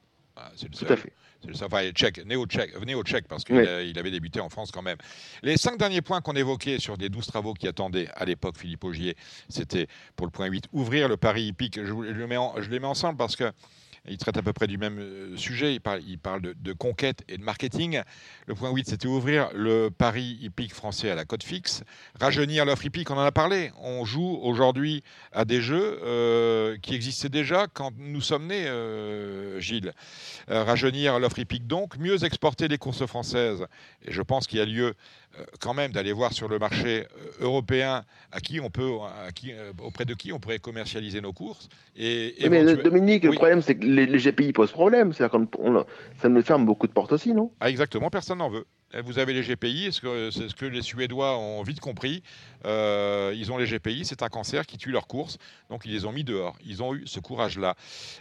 c'est le seul. Tout à fait. Enfin, tchèque, néo-tchèque, parce qu'il avait débuté en France quand même. Les cinq derniers points qu'on évoquait sur les douze travaux qui attendaient à l'époque Philippe Augier, c'était pour le point 8, ouvrir le pari hippique. Je, je, je les mets ensemble parce que il traite à peu près du même euh, sujet. Il parle, de, conquête et de marketing. Le point 8, c'était ouvrir le pari hippique français à la cote fixe. Rajeunir l'offre hippique, on en a parlé. On joue aujourd'hui à des jeux euh, qui existaient déjà quand nous sommes nés, euh, Gilles. rajeunir l'offre hippique donc, mieux exporter les courses françaises. Et je pense qu'il y a lieu quand même d'aller voir sur le marché euh, européen à qui on peut, à qui, euh, auprès de qui on pourrait commercialiser nos courses. Et, mais Dominique, le problème c'est que les, GPI posent problème, c'est-à-dire ça nous ferme beaucoup de portes aussi, non? Ah, Exactement, personne n'en veut. Vous avez les GPI, c'est ce que les Suédois ont vite compris. Euh, ils ont les GPI, c'est un cancer qui tue leur course, donc ils les ont mis dehors. Ils ont eu ce courage-là.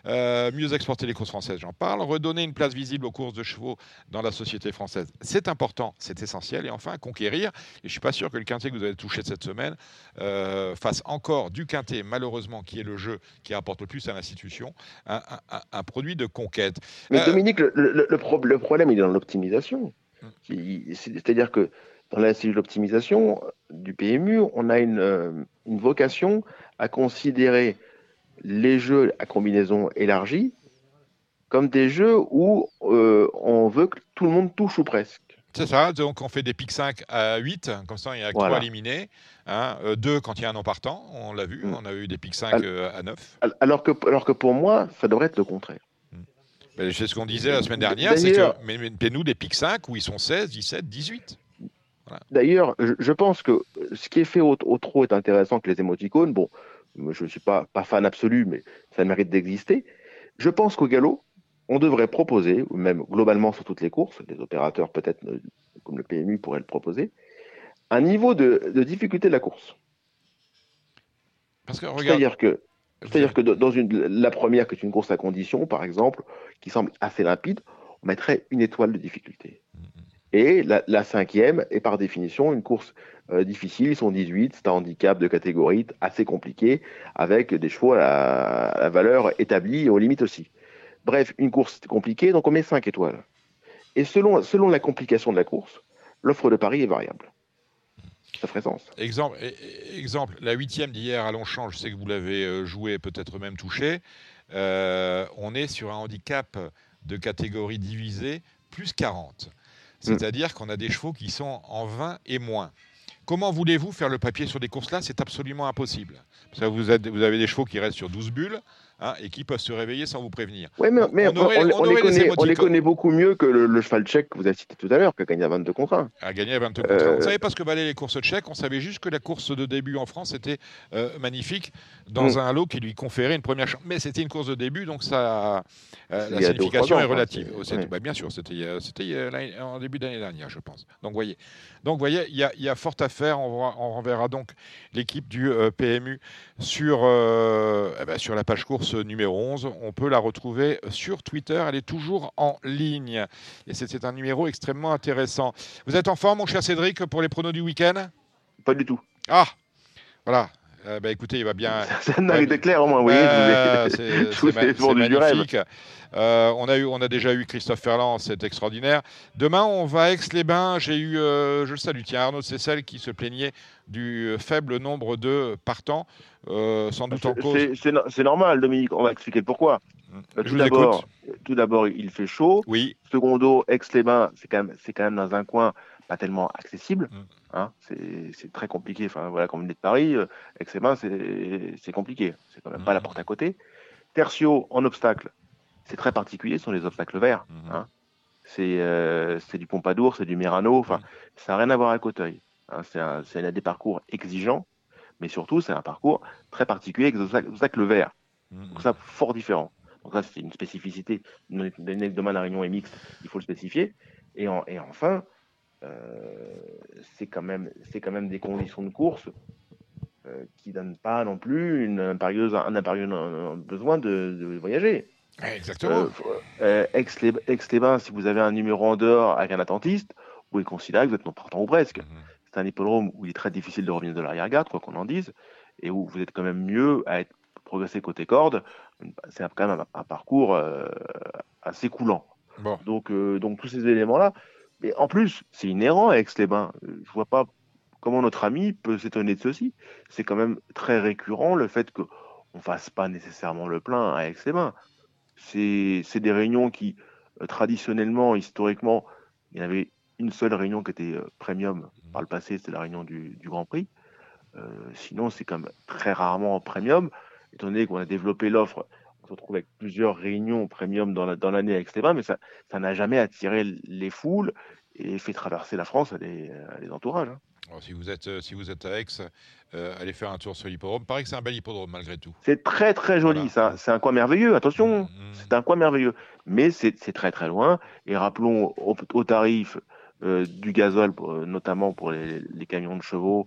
Euh, mieux exporter les courses françaises, j'en parle. Redonner une place visible aux courses de chevaux dans la société française, c'est important, c'est essentiel. Et enfin, conquérir. Et je ne suis pas sûr que le quintet que vous avez touché cette semaine euh, fasse encore du quintet, malheureusement, qui est le jeu qui rapporte le plus à l'institution, un, produit de conquête. Mais Dominique, le, le, problème, il est dans l'optimisation. C'est-à-dire que dans la cellule d'optimisation du PMU, on a une, euh, une, vocation à considérer les jeux à combinaison élargie comme des jeux où euh, on veut que tout le monde touche ou presque. C'est ça, donc on fait des pics 5 à 8, comme ça il y a 3 éliminés, 2 hein, euh, quand il y a un non partant, on l'a vu, mm. on a eu des pics 5 à 9. Alors que, alors que pour moi, ça devrait être le contraire. C'est ce qu'on disait la semaine dernière, c'est que mais, mais, nous des pics 5 où ils sont 16, 17, 18. D'ailleurs, je, pense que ce qui est fait au, trop est intéressant que les émoticônes. Bon, je ne suis pas, pas fan absolu, mais ça mérite d'exister. Je pense qu'au galop, on devrait proposer, ou même globalement sur toutes les courses, les opérateurs peut-être comme le PMU pourraient le proposer, un niveau de, difficulté de la course. C'est-à-dire que, c'est-à-dire que dans une, la première, qui est une course à condition, par exemple, qui semble assez limpide, on mettrait une étoile de difficulté. Mm-hmm. Et la, cinquième est par définition une course euh, difficile. Ils sont 18, c'est un handicap de catégorie assez compliqué, avec des chevaux à, la valeur établie et aux limites aussi. Bref, une course compliquée, donc on met 5 étoiles. Et selon, selon la complication de la course, l'offre de Paris est variable. Ça ferait sens. Exemple, exemple la huitième d'hier à Longchamp, je sais que vous l'avez euh, joué, peut-être même touché. Euh, on est sur un handicap de catégorie divisée plus 40. Mm. C'est-à-dire qu'on a des chevaux qui sont en 20 et moins. Comment voulez-vous faire le papier sur des courses-là? C'est absolument impossible. Parce que vous, vous avez des chevaux qui restent sur 12 bulles. Hein, et qui peuvent se réveiller sans vous prévenir. Oui, mais, on, les connaît, beaucoup mieux que le, cheval tchèque que vous avez cité tout à l'heure, qui a gagné à 22 contre 1. A gagné à 22 contre 1. Vous ne savez pas ce que valaient les courses tchèques, on savait juste que la course de début en France était euh, magnifique dans mm. un lot qui lui conférait une première chance. Mais c'était une course de début, donc ça, euh, la signification est relative. Bah, bien sûr, c'était en début d'année dernière, je pense. Donc, voyez, donc, voyez, il y, a fort à faire. On, on renverra donc l'équipe du euh, PMU sur, eh ben, sur la page course numéro 11. On peut la retrouver sur Twitter. Elle est toujours en ligne. Et c'est un numéro extrêmement intéressant. Vous êtes en forme, mon cher Cédric, pour les pronos du week-end? Pas du tout. Ah Voilà. Euh, bah, écoutez, il va bien. Ça n'a été clair au moins, oui. c'est magnifique. Euh, on, a eu, on a déjà eu Christophe Ferland, c'est extraordinaire. Demain, on va à Aix-les-Bains. J'ai eu, euh, je le salue, tiens, Arnaud celle qui se plaignait du faible nombre de partants, sans doute en cause. C'est normal, Dominique. On va expliquer pourquoi. Mmh. tout d'abord, tout d'abord, il fait chaud. Oui. Secondo, Aix-les-Bains, c'est quand même, c'est quand même dans un coin pas tellement accessible. Mmh. Hein, c'est très compliqué. Enfin, voilà, comme on est de Paris, euh, Aix-les-Bains, c'est compliqué. C'est quand même pas la mmh. porte à côté. Tertio, en obstacle, c'est très particulier. Ce sont les obstacles verts. Hein. Euh, c'est du Pompadour, c'est du Merano. Enfin, ça n'a rien à voir avec Auteuil. Hein. C'est des parcours exigeants, mais surtout, c'est un parcours très particulier avec des obstacles verts. Donc ça, fort différent. Donc ça, c'est une spécificité. Demain, la réunion est mixte, il faut le spécifier. Et, et enfin, c'est quand, même, quand même des conditions de course euh, qui ne donnent pas non plus une impérieuse, un impérieux besoin de, voyager. Exactement. Euh, Ex-les-Bains, si vous avez un numéro en dehors avec un attentiste, vous pouvez considérer que vous êtes non partant ou presque. Mhm. C'est un hippodrome où il est très difficile de revenir de l'arrière-garde, quoi qu'on en dise, et où vous êtes quand même mieux à être progressé côté corde. C'est quand même un, parcours assez coulant. Donc, donc tous ces éléments-là, mais en plus, c'est inhérent à Aix-les-Bains. Je vois pas comment notre ami peut s'étonner de ceci. C'est quand même très récurrent le fait qu'on ne fasse pas nécessairement le plein à Aix-les-Bains. C'est des réunions qui, euh, traditionnellement, historiquement, il y avait une seule réunion qui était euh, premium par le passé, c'était la réunion du, Grand Prix. Euh, sinon, c'est quand même très rarement premium, étant donné qu'on a développé l'offre se retrouve avec plusieurs réunions premium dans l'année avec Stéphane, mais ça n'a jamais attiré les foules et fait traverser la France à des, entourages. Hein. si, vous êtes, euh, si vous êtes à Aix, euh, allez faire un tour sur l'hippodrome. Paraît que c'est un bel hippodrome malgré tout. C'est très très joli, ça. C'est un coin merveilleux, attention. Mmh, mmh. C'est un coin merveilleux. Mais c'est très très loin. Et rappelons au, tarif du gasoil, notamment pour les, camions de chevaux,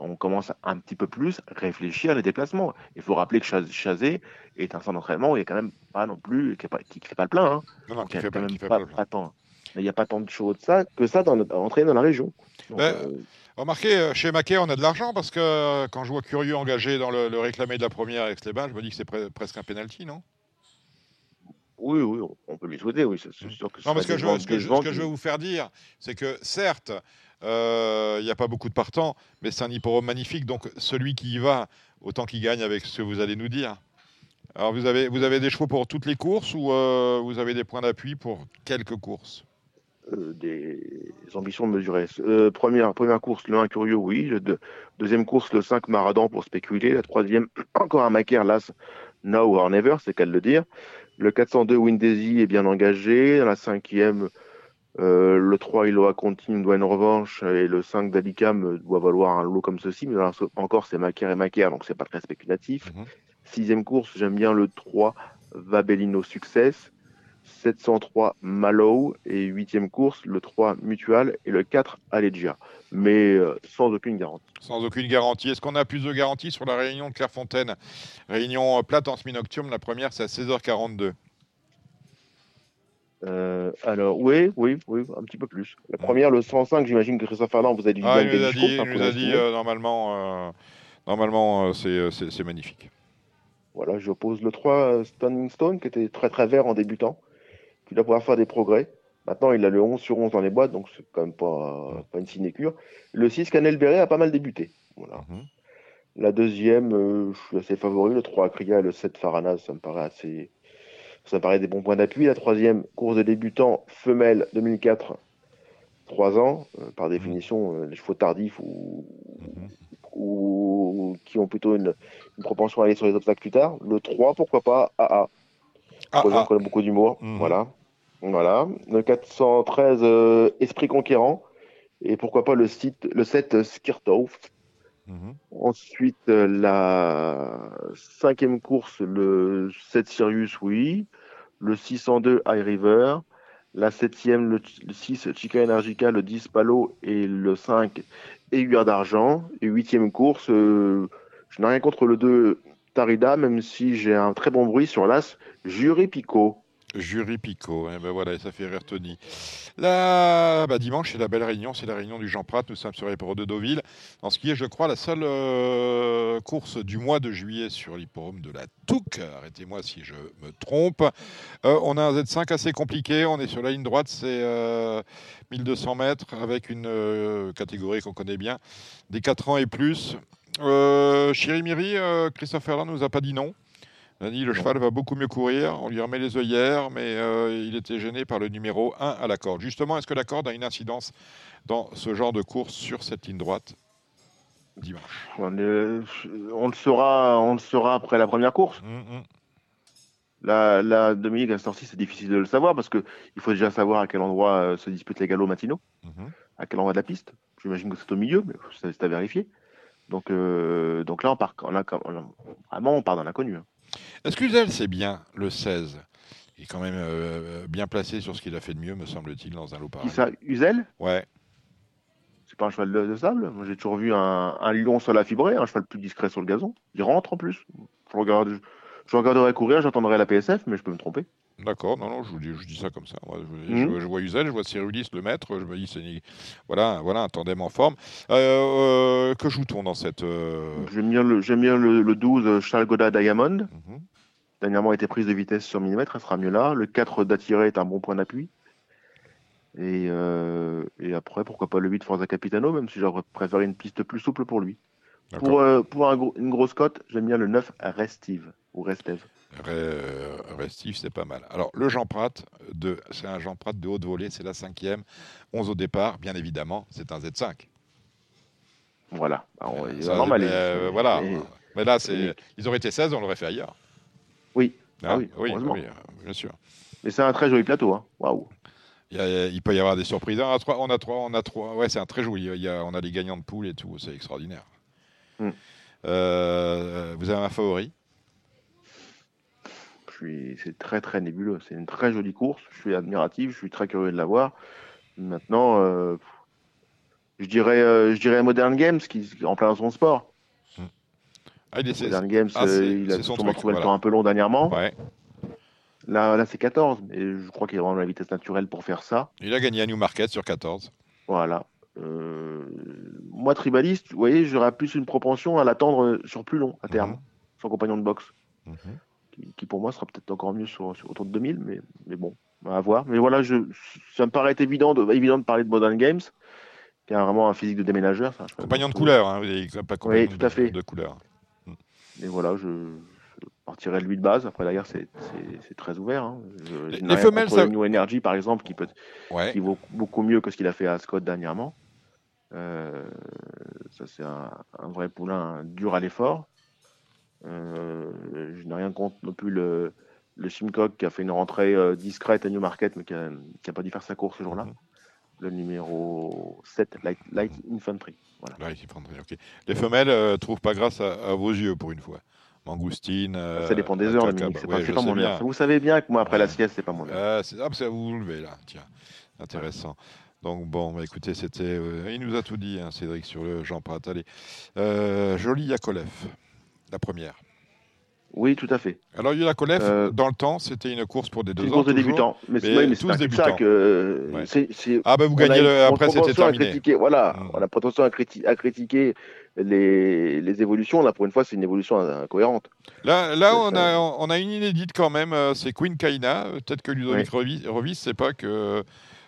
on commence un petit peu plus réfléchir les déplacements. Il faut rappeler que Chazé est un centre d'entraînement où il n'y a quand même pas non plus, qui ne fait pas le plein. Hein. Non, non, qui fait, pas, le plein. il n'y a pas tant de choses ça, que ça dans, entraîner dans la région. Euh, remarquez, euh, chez Maquet, on a de l'argent parce que euh, quand je vois Curieux engagé dans le, réclamé de la première avec les bains, je me dis que c'est presque un penalty, non? Oui, oui, on peut lui souhaiter, oui, c'est sûr que Non, parce que, je, ce, que je, ce que je veux vous faire dire, c'est que certes, il n'y a pas beaucoup de partants, mais c'est un hippodrome magnifique, donc celui qui y va, autant qu'il gagne avec ce que vous allez nous dire. Alors, vous avez, vous avez des chevaux pour toutes les courses ou vous avez des points d'appui pour quelques courses? Euh, des ambitions mesurées. Euh, première, première course, le 1 Curieux, oui. Deuxième course, le 5 Maradan pour spéculer. La troisième, encore un Macaire, Las Now or Never, c'est qu'à le dire. Le 402 Windesi est bien engagé. La cinquième, euh, le 3 Iloa Continue doit une revanche et le 5 Dalicam doit valoir un lot comme ceci. Mais encore, c'est Macaire et Macaire, donc c'est pas très spéculatif. Mhm. Sixième course, j'aime bien le 3 Vabellino Success. 703 Mallow et huitième course, le 3 Mutual et le 4 Allegia, mais euh, sans aucune garantie. Sans aucune garantie. Est-ce qu'on a plus de garantie sur la réunion de Clairefontaine? Réunion euh, plate en semi-nocturne, la première c'est à 16h42. Euh, alors, oui, oui, oui, un petit peu plus. La première, le 105, j'imagine que Christophe Ferland, vous avez dit. Ah, il nous a dit, il nous a dit normalement, normalement c'est magnifique. Voilà, j'oppose le 3 Stunning Stone, qui était très très vert en débutant il va pouvoir faire des progrès. Maintenant, il a le 11 sur 11 dans les boîtes, donc c'est quand même pas, pas une sinécure. Le 6, Canel Béret a pas mal débuté. Voilà. Mhm. La deuxième, euh, je suis assez favori. Le 3, Akria et le 7, Faranaz, ça me paraît assez. Ça me paraît des bons points d'appui. La troisième, course de débutant, femelle 2004, 3 ans. Euh, par mhm. définition, euh, les chevaux tardifs ou, mhm. ou qui ont plutôt une, une, propension à aller sur les obstacles plus tard. Le 3, pourquoi pas, AA. Ah, ah. beaucoup d'humour. Voilà. Voilà. Le 413, euh, Esprit Conquérant. Et pourquoi pas le, site, le 7 Skirtov. Mhm. Ensuite, euh, la cinquième course, le 7 Sirius, oui. Le 602 High River. La septième, le, 6 Chica Energica, le 10 Palo et le 5 Aiguilleur d'Argent. Et huitième course, euh, je n'ai rien contre le 2 Tarida, même si j'ai un très bon bruit sur l'As Jury Picot. Jury Picot, eh ben voilà, ça fait rire Tony. Là, bah, dimanche, c'est la belle réunion, c'est la réunion du Jean Prat, nous sommes sur les de Deauville, en ce qui est, je crois, la seule euh, course du mois de juillet sur l'hipporome de la Touque, arrêtez-moi si je me trompe. Euh, on a un Z5 assez compliqué, on est sur la ligne droite, c'est 1200 euh, mètres, avec une catégorie qu'on connaît bien, des 4 ans et plus. Chirimiri, Christophe Ferland nous a pas dit non. Il a dit le cheval va beaucoup mieux courir, on lui remet les œillères, mais euh, il était gêné par le numéro 1 à la corde. Justement, est-ce que la corde a une incidence dans ce genre de course sur cette ligne droite dimanche? On, le saura, on le saura après la première course. Hum, hum. La, la Dominique sorti, c'est difficile de le savoir parce qu'il faut déjà savoir à quel endroit euh, se disputent les galops matinaux, hum, à quel endroit de la piste. J'imagine que c'est au milieu, mais c'est à vérifier. Donc, euh, donc là, on part, on a, vraiment, on part dans l'inconnu. Hein. Est-ce qu'Uzel, c'est bien le 16 Il est quand même euh, bien placé sur ce qu'il a fait de mieux, me semble-t-il, dans un lot pareil. Qui ça? Uzel? Ouais. C'est pas un cheval de, sable Moi, j'ai toujours vu un, lion sur la fibrée, un cheval plus discret sur le gazon. Il rentre en plus. Je, regarde, je, regarderai courir, j'attendrai la PSF, mais je peux me tromper. D'accord, non, non, je, dis, je dis ça comme ça. Mhm. je, vois Uzel, je vois Cyrulis le maître, je me dis, c'est voilà, voilà un tandem en forme. Euh, euh, que joue-t-on dans cette. Euh... J'aime bien, le, bien le, 12 Charles Godard Diamond. Mhm. Dernièrement, a été prise de vitesse sur millimètre, elle sera mieux là. Le 4 d'attirer est un bon point d'appui. Et, et, après, pourquoi pas le 8 Forza Capitano, même si j'aurais préféré une piste plus souple pour lui. Pour, pour une grosse cote, j'aime bien le 9 Restive ou Resteve. Restif, c'est pas mal. Alors, le Jean Prat, c'est un Jean Prat de haute volée, c'est la cinquième. 11 au départ, bien évidemment, c'est un Z5. Voilà. Euh, voilà. Mais là, c'est, ils auraient été 16, on l'aurait fait ailleurs. Oui. Ah, ah oui, oui, oui, bien sûr. Mais c'est un très joli plateau. Hein. Waouh. Il, peut y avoir des surprises. On a trois, on a trois, on a trois. Ouais, c'est un très joli. Il y a, on a les gagnants de poule et tout. C'est extraordinaire. Hmm. Euh, vous avez un favori? C'est très très nébuleux. C'est une très jolie course. Je suis admiratif, je suis très curieux de la voir. Maintenant, je dirais, je dirais Modern Games qui en plein dans son sport. Ah, il Modern Games, ah, il a sûrement trouvé le temps un peu long dernièrement. Ouais. Là, là c'est 14, mais je crois qu'il a vraiment la vitesse naturelle pour faire ça. Il a gagné à Newmarket sur 14. Voilà. Euh, moi, tribaliste, vous voyez, j'aurais plus une propension à l'attendre sur plus long à terme, mhm. son compagnon de boxe. Mhm. Qui, pour moi sera peut-être encore mieux sur, autour de 2000, mais, mais bon, à voir. Mais voilà, je, ça me paraît évident de, évident de parler de Modern Games, qui a vraiment un physique de déménageur. compagnon de couleur, hein, pas compagnon oui, tout à fait. de couleur. Et voilà, je, partirait de lui de base. Après, d'ailleurs, c'est très ouvert. Hein. les, femelles, ça... New Energy, par exemple, qui, peut, qui vaut beaucoup mieux que ce qu'il a fait à Scott dernièrement. Euh, ça, c'est un, vrai poulain dur à l'effort. Euh, je n'ai rien contre non plus le, le Simcock qui a fait une rentrée euh, discrète à Newmarket, mais qui n'a pas dû faire sa course ce jour-là. Mhm. Le numéro 7, Light, Infantry. Light Infantry, ok. Les femelles ne trouvent pas grâce à, vos yeux pour une fois. Mangoustine. ça dépend des heures, Dominique. C'est pas, mon heure. Vous savez bien que moi, après la sieste, c'est pas mon heure. Ah, c'est ah, à vous lever là. Tiens, intéressant. Donc bon, bah, écoutez, c'était, euh, il nous a tout dit, hein, Cédric, sur le Jean Prat. Allez, euh, Jolie Yakolev, la première. Oui, tout à fait. Alors Yakolev, euh, dans le temps, c'était une course pour des deux ans. Une course de débutants, mais, c'est mais tous débutants. Ça que, ah ben vous gagnez le... après c'était terminé. voilà, hmm. on a potentiellement à, critiquer les, les, évolutions. Là, pour une fois, c'est une évolution incohérente. Là, là on, a, on a une inédite quand même. C'est Queen Kaina. Peut-être que Ludovic Revis, Revis c'est pas que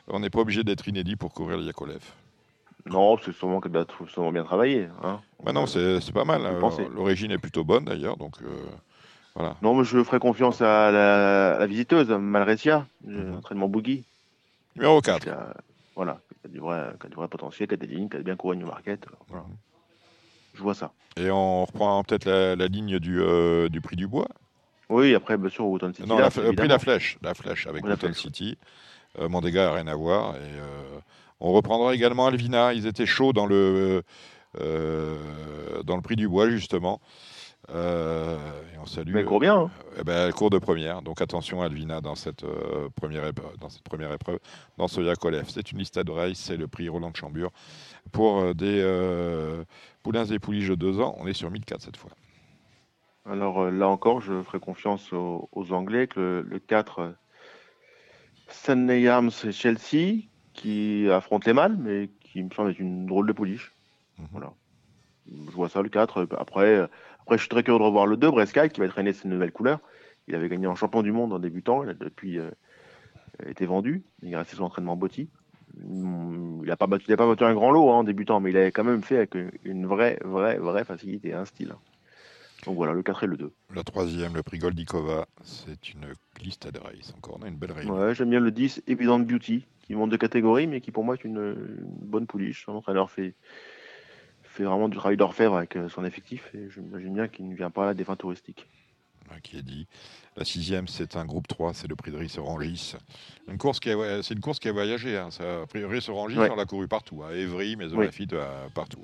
on n'est pas obligé d'être inédit pour couvrir le Yakolev. Non, c'est sûrement, sûrement bien travaillé. Hein. Bah non, c'est pas mal. Hein. L'origine est plutôt bonne d'ailleurs, donc euh, voilà. Non, mais je ferai confiance à la, visiteuse, Malretia, mm entraînement Boogie. Numéro 4. voilà, qui a, du vrai, qui a du vrai potentiel, qui a des lignes, qui a bien couru New Market. Voilà. Je vois ça. Et on reprend peut-être la, ligne du, euh, du prix du bois? Oui, après, bien sûr, Wotton City. Non, le prix de la flèche, la flèche avec Wotton City. Euh, Mandega n'a rien à voir. Et, euh, on reprendra également Alvina. Ils étaient chauds dans le, euh, dans le prix du bois, justement. Euh, et on salue. Mais elle court bien. Hein. Eh ben, elle court de première. Donc attention Alvina dans cette, première, épreuve, dans cette première épreuve, dans ce Yakolev. C'est une liste de race, c'est le prix Roland de Chambure. Pour des poulains et pouliches de deux ans, on est sur 1004 cette fois. Alors là encore, je ferai confiance aux, Anglais que le 4 Stanley Arms et Chelsea qui affrontent les mâles, mais qui me semble être une drôle de pouliche. Mhm. Voilà. Je vois ça le 4. Après, après, je suis très curieux de revoir le 2, Breskai, qui va traîner ses nouvelles couleurs. Il avait gagné en champion du monde en débutant. Il a depuis euh, été vendu. Il est resté son entraînement Botti. Il n'a pas, battu, pas battu un grand lot hein, en débutant, mais il avait quand même fait avec une vraie, vraie, vraie facilité, un style. Donc voilà, le 4 et le 2. La troisième, le prix Goldikova, c'est une liste de race. Encore, on a une belle race. Ouais, j'aime bien le 10, Evident Beauty, qui monte de catégorie, mais qui pour moi est une, bonne pouliche. Son entraîneur fait, fait vraiment du travail d'orfèvre avec euh, son effectif, et j'imagine bien qu'il ne vient pas là des fins touristiques. qui est dit. La sixième, c'est un groupe 3, c'est le prix de Rissorangis. Une course qui a, c'est une course qui a voyagé. Hein. Ça, Rissorangis, on l'a couru partout, à Évry, mais oui. Lafitte, partout.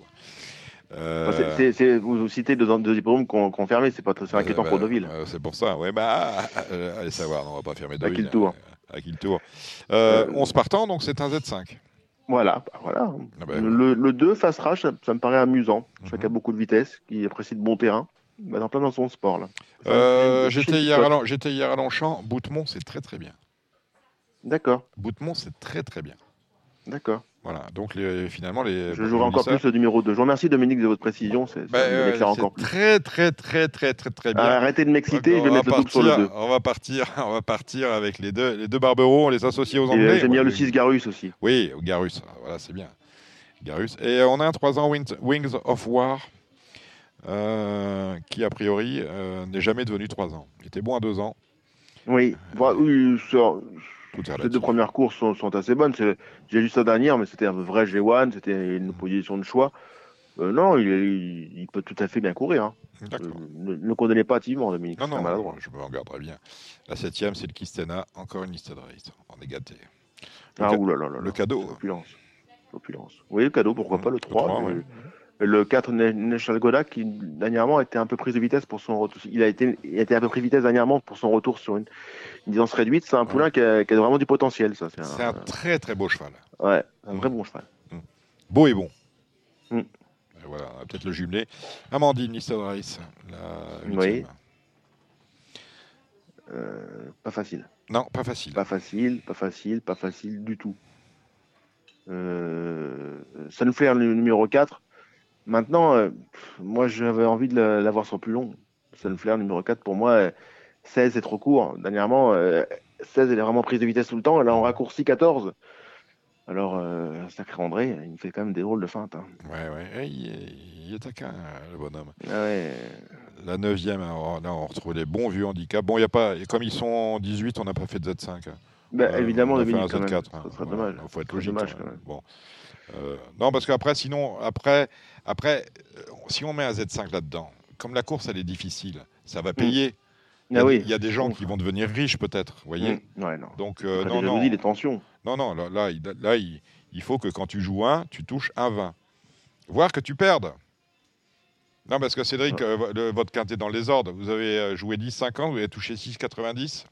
Euh, vous, citez deux, deux hippodromes confirmés, c'est pas très inquiétant pour Deauville. Euh, c'est pour ça, ouais, bah, euh, allez savoir, on va pas fermer Deauville. À qui le tour À qui le tour 11 partants, donc c'est un Z5. Voilà, bah, voilà. Ah bah, le, le, 2 face rage, ça, me paraît amusant. Je sais qu'il a beaucoup de vitesse, qui apprécie de bon terrain. Bah, en plein dans son sport. là. J'étais hier, hier, à Longchamp. Boutemont, c'est très très bien. D'accord. Boutemont, c'est très très bien. D'accord. Voilà, donc finalement les. Je jouerai encore plus le numéro 2. Je vous remercie Dominique de votre précision, c'est bah, encore plus. Très très très très très très bien. arrêtez de m'exciter, je vais mettre le double sur le 2. On va partir, on va partir avec les deux, les deux on les associe aux Anglais. J'aime bien le 6 Garus aussi. Oui, Garus, voilà, c'est bien. Garus. Et on a un 3 ans Wings of War. Euh, qui a priori euh, n'est jamais devenu 3 ans. Il était bon à 2 ans. Oui, euh, oui les deux premières courses sont, assez bonnes. J'ai lu ça dernière, mais c'était un vrai G1, c'était une position de choix. Euh, non, il, peut tout à fait bien courir. Hein. Euh, ne, ne, condamnez pas hâtivement, Dominique. Non, non, je me regarderai bien. La septième, c'est le Kistena, encore une liste de race. On est gâté. Le, ah, oulala, le cadeau. Opulence. Oui, le cadeau, pourquoi pas le 3. Le 4 National Goda qui dernièrement a été un peu prise de vitesse pour son retour. Il a été, il a été un peu pris de vitesse dernièrement pour son retour sur une, distance réduite. C'est un poulain qui, a, vraiment du potentiel. Ça, c'est un, très très beau cheval. Ouais, un vrai bon cheval. Mm. Beau et bon. Mm. voilà, on va peut-être le jumeler. Amandine Rice, la Oui. Euh, pas facile. Non, pas facile. Pas facile, pas facile, pas facile du tout. Euh, Sunflare, le numéro 4, Maintenant, euh, moi, j'avais envie de l'avoir sur plus long. Sunflare numéro 4, pour moi, 16 c'est trop court. Dernièrement, 16 euh, elle est vraiment prise de vitesse tout le temps. Elle a en raccourci 14. Alors, euh, sacré André, il me fait quand même des drôles de feintes. Hein. Ouais, ouais, il est, taquin, le bonhomme. Ah ouais. La 9 là, on retrouve les bons vieux handicaps. Bon, il y a pas, comme ils sont 18, on n'a pas fait de Z5. Bah, évidemment, on a fait un Z4. Hein. Ça serait dommage. Il faut être logique. Dommage, hein. quand même. Bon. Euh, non, parce qu'après, sinon, après, après, euh, si on met un Z5 là-dedans, comme la course, elle est difficile, ça va mm. payer. Il y, a, ah oui. il y a des gens qui vont devenir riches, peut-être, vous voyez mm. ouais, non. Donc, euh, non, non. Dit, les tensions. Non, non, là, là, il, là il, faut que quand tu joues un, tu touches un 20. Voire que tu perdes. Non, parce que Cédric, le, votre quintet dans les ordres, vous avez joué 10-50, vous avez touché 6,90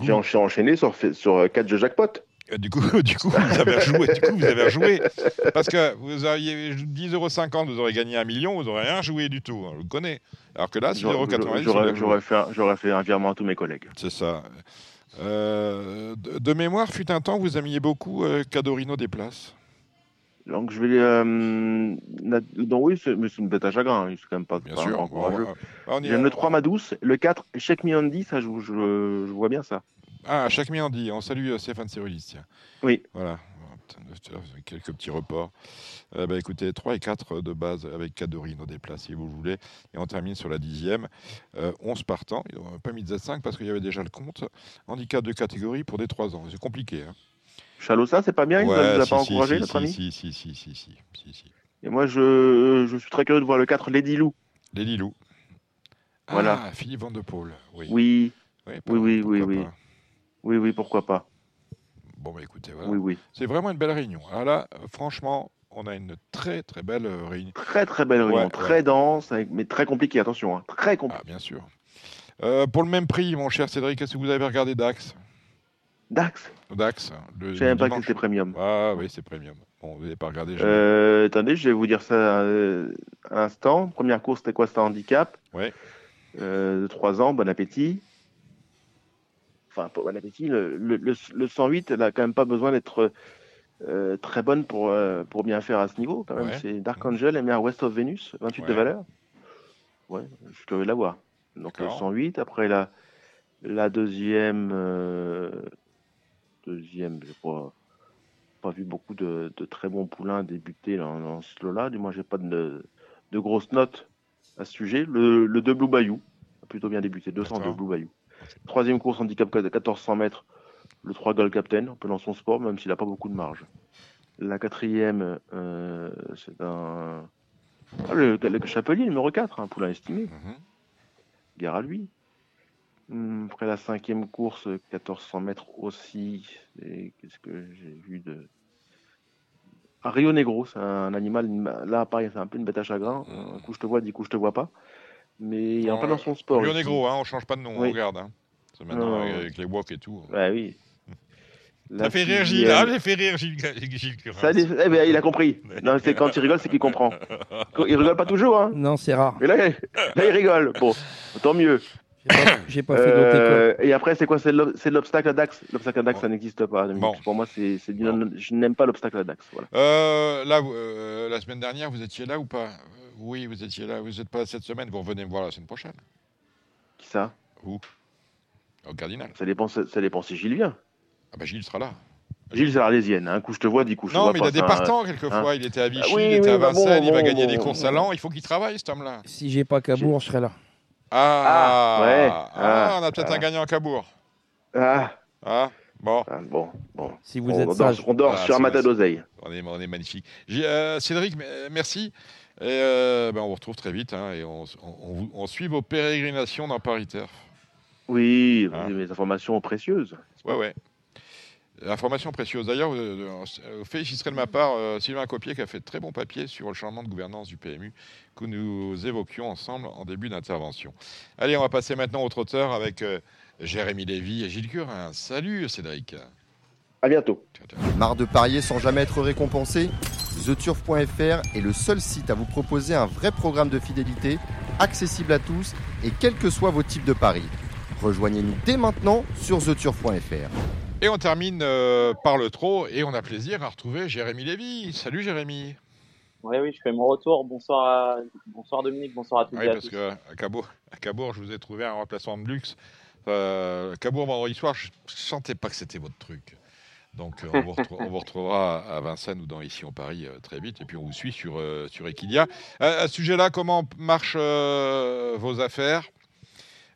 J'ai enchaîné sur, sur 4 jeux jackpot. Euh, du coup, du coup, vous avez rejoué. Du coup, vous avez rejoué. Parce que vous auriez 10,50 euros, vous aurez gagné un million, vous n'aurez rien joué du tout. Hein, je le connais. Alors que là, 6,90 euros. J'aurais fait, un virement à tous mes collègues. C'est ça. Euh, de, mémoire, fut un temps, vous aimiez beaucoup euh, Cadorino des places. Donc je vais. Euh, donc oui, c'est une bête à chagrin. Hein, il quand même pas, bien sûr, encourageux. J'aime le 3 ma douce. Le 4, Check Me Andy, ça, je, je, je vois bien ça. Ah, chaque dit. On salue euh, Stéphane Cyrulis, Oui. Voilà. Quelques petits reports. Euh, bah, écoutez, 3 et 4 de base avec Cadorino des places, si vous voulez. Et on termine sur la dixième. 11 euh, partants. Ils n'ont pas mis de Z5 parce qu'il y avait déjà le compte. Handicap de catégorie pour des 3 ans. C'est compliqué. Hein. Chalossa, c'est pas bien Il ne vous a pas encouragé, notre ami si, si, si, si, si, si, Et moi, je, je, suis très curieux de voir le 4, Lady Lou. Lady Lou. Voilà. Ah, Philippe Van de Paul. Oui. Oui, oui, oui, oui. oui. Oui, oui, pourquoi pas. Bon, bah écoutez, voilà. Oui, oui. C'est vraiment une belle réunion. Alors là, franchement, on a une très, très belle euh, réunion. Très, très belle réunion. très dense, mais très compliquée, attention. Hein. Très compliquée. Ah, bien sûr. Euh, pour le même prix, mon cher Cédric, est-ce que vous avez regardé Dax? Dax? Dax. Je savais pas que c'était premium. Ah oui, c'est premium. Bon, vous n'avez pas regardé. Euh, attendez, je vais vous dire ça un instant. Première course, c'était quoi? C'était un handicap. Oui. de 3 ans, bon appétit enfin, appétit, le, le, 108, elle a quand même pas besoin d'être euh, très bonne pour, euh, pour bien faire à ce niveau. Quand même, c'est Dark Angel, à West of Venus, 28 de valeur. Ouais, je devais l'avoir. Donc le 108. Après la, la deuxième, euh, deuxième, j'ai pas, pas vu beaucoup de, de, très bons poulains débuter dans, ce lot-là. Du moins, j'ai pas de, de grosses notes à ce sujet. Le, le 2 Blue Bayou a plutôt bien débuté, 202 Blue Bayou. Troisième course handicap 1400 mètres, le 3 Gold Captain, un peu dans son sport, même s'il n'a pas beaucoup de marge. La quatrième, euh, c'est un. Ah, le, Chapelier, numéro 4, un poulain estimé. Mhm. Gare à lui. Hum, après la cinquième course, 1400 mètres aussi. Qu'est-ce que j'ai vu de. Un Rio Negro, c'est un animal. Là, pareil, c'est un peu une bête à chagrin. Mhm. Un coup je te vois, dix coups je te vois pas mais il est en plein dans son sport. Rio Negro, hein, on change pas de nom, on regarde. Hein. C'est maintenant avec les walks et tout. Bah oui. Ça fait rire Gilles, ah, j'ai fait rire Gilles, Gilles Ça, eh ben, il a compris. Non, c'est quand il rigole, c'est qu'il comprend. Il rigole pas toujours, hein Non, c'est rare. Mais là, là, il rigole. Bon, tant mieux. J'ai pas, pas fait euh, Et après, c'est quoi C'est l'obstacle à Dax? L'obstacle à Dax, ça n'existe pas. Pour moi, c'est, je n'aime pas l'obstacle à Dax. Voilà. Euh, là, euh, la semaine dernière, vous étiez là ou pas? Oui, vous étiez là. Vous n'êtes pas cette semaine. Vous revenez me voir la semaine prochaine. Qui ça? Où? Au Cardinal. Ça dépend, ça dépend si Gilles vient. Ah bah Gilles sera là. Gilles c'est l'arlésienne. Un coup je te vois, dix coups je te vois. Non, mais il a des partants quelquefois. Hein il était à Vichy, ah il était à bah Vincennes, il va gagner des courses à l'an. Il faut qu'il travaille, cet homme-là. Si j'ai pas Cabourg, je serai là. Ah, ah, ouais. Ah, on a peut-être un gagnant à Cabourg. Ah. Ah. Bon. bon, bon. Si vous êtes sage. On dort sur un matin d'oseille. On est, on est magnifique. Euh, Cédric, merci. Et euh, ben on vous retrouve très vite hein, et on, on, suit vos pérégrinations dans Paris Turf. Oui, hein des informations précieuses. Ouais, ouais. Information précieuse. D'ailleurs, euh, féliciterai de ma part Sylvain Copier qui a fait de très bon papier sur le changement de gouvernance du PMU que nous évoquions ensemble en début d'intervention. Allez, on va passer maintenant au trotteur avec Jérémy Lévy et Gilles Curin. Salut Cédric. À bientôt. Marre de parier sans jamais être récompensé? TheTurf.fr est le seul site à vous proposer un vrai programme de fidélité, accessible à tous et quels que soient vos types de paris. Rejoignez-nous dès maintenant sur TheTurf.fr. Et on termine euh, par le trot et on a plaisir à retrouver Jérémy Lévy. Salut Jérémy. Oui, oui, je fais mon retour. Bonsoir, bonsoir Dominique, bonsoir à tous. Oui, parce qu'à Cabourg, à Cabourg, je vous ai trouvé un remplaçant de luxe. Euh, Cabourg vendredi soir, je ne sentais pas que c'était votre truc. Donc euh, on, vous retrouvera à Vincennes ou dans Ici en Paris euh, très vite. Et puis on vous suit sur, euh, sur Equidia. À, ce sujet-là, comment marchent vos affaires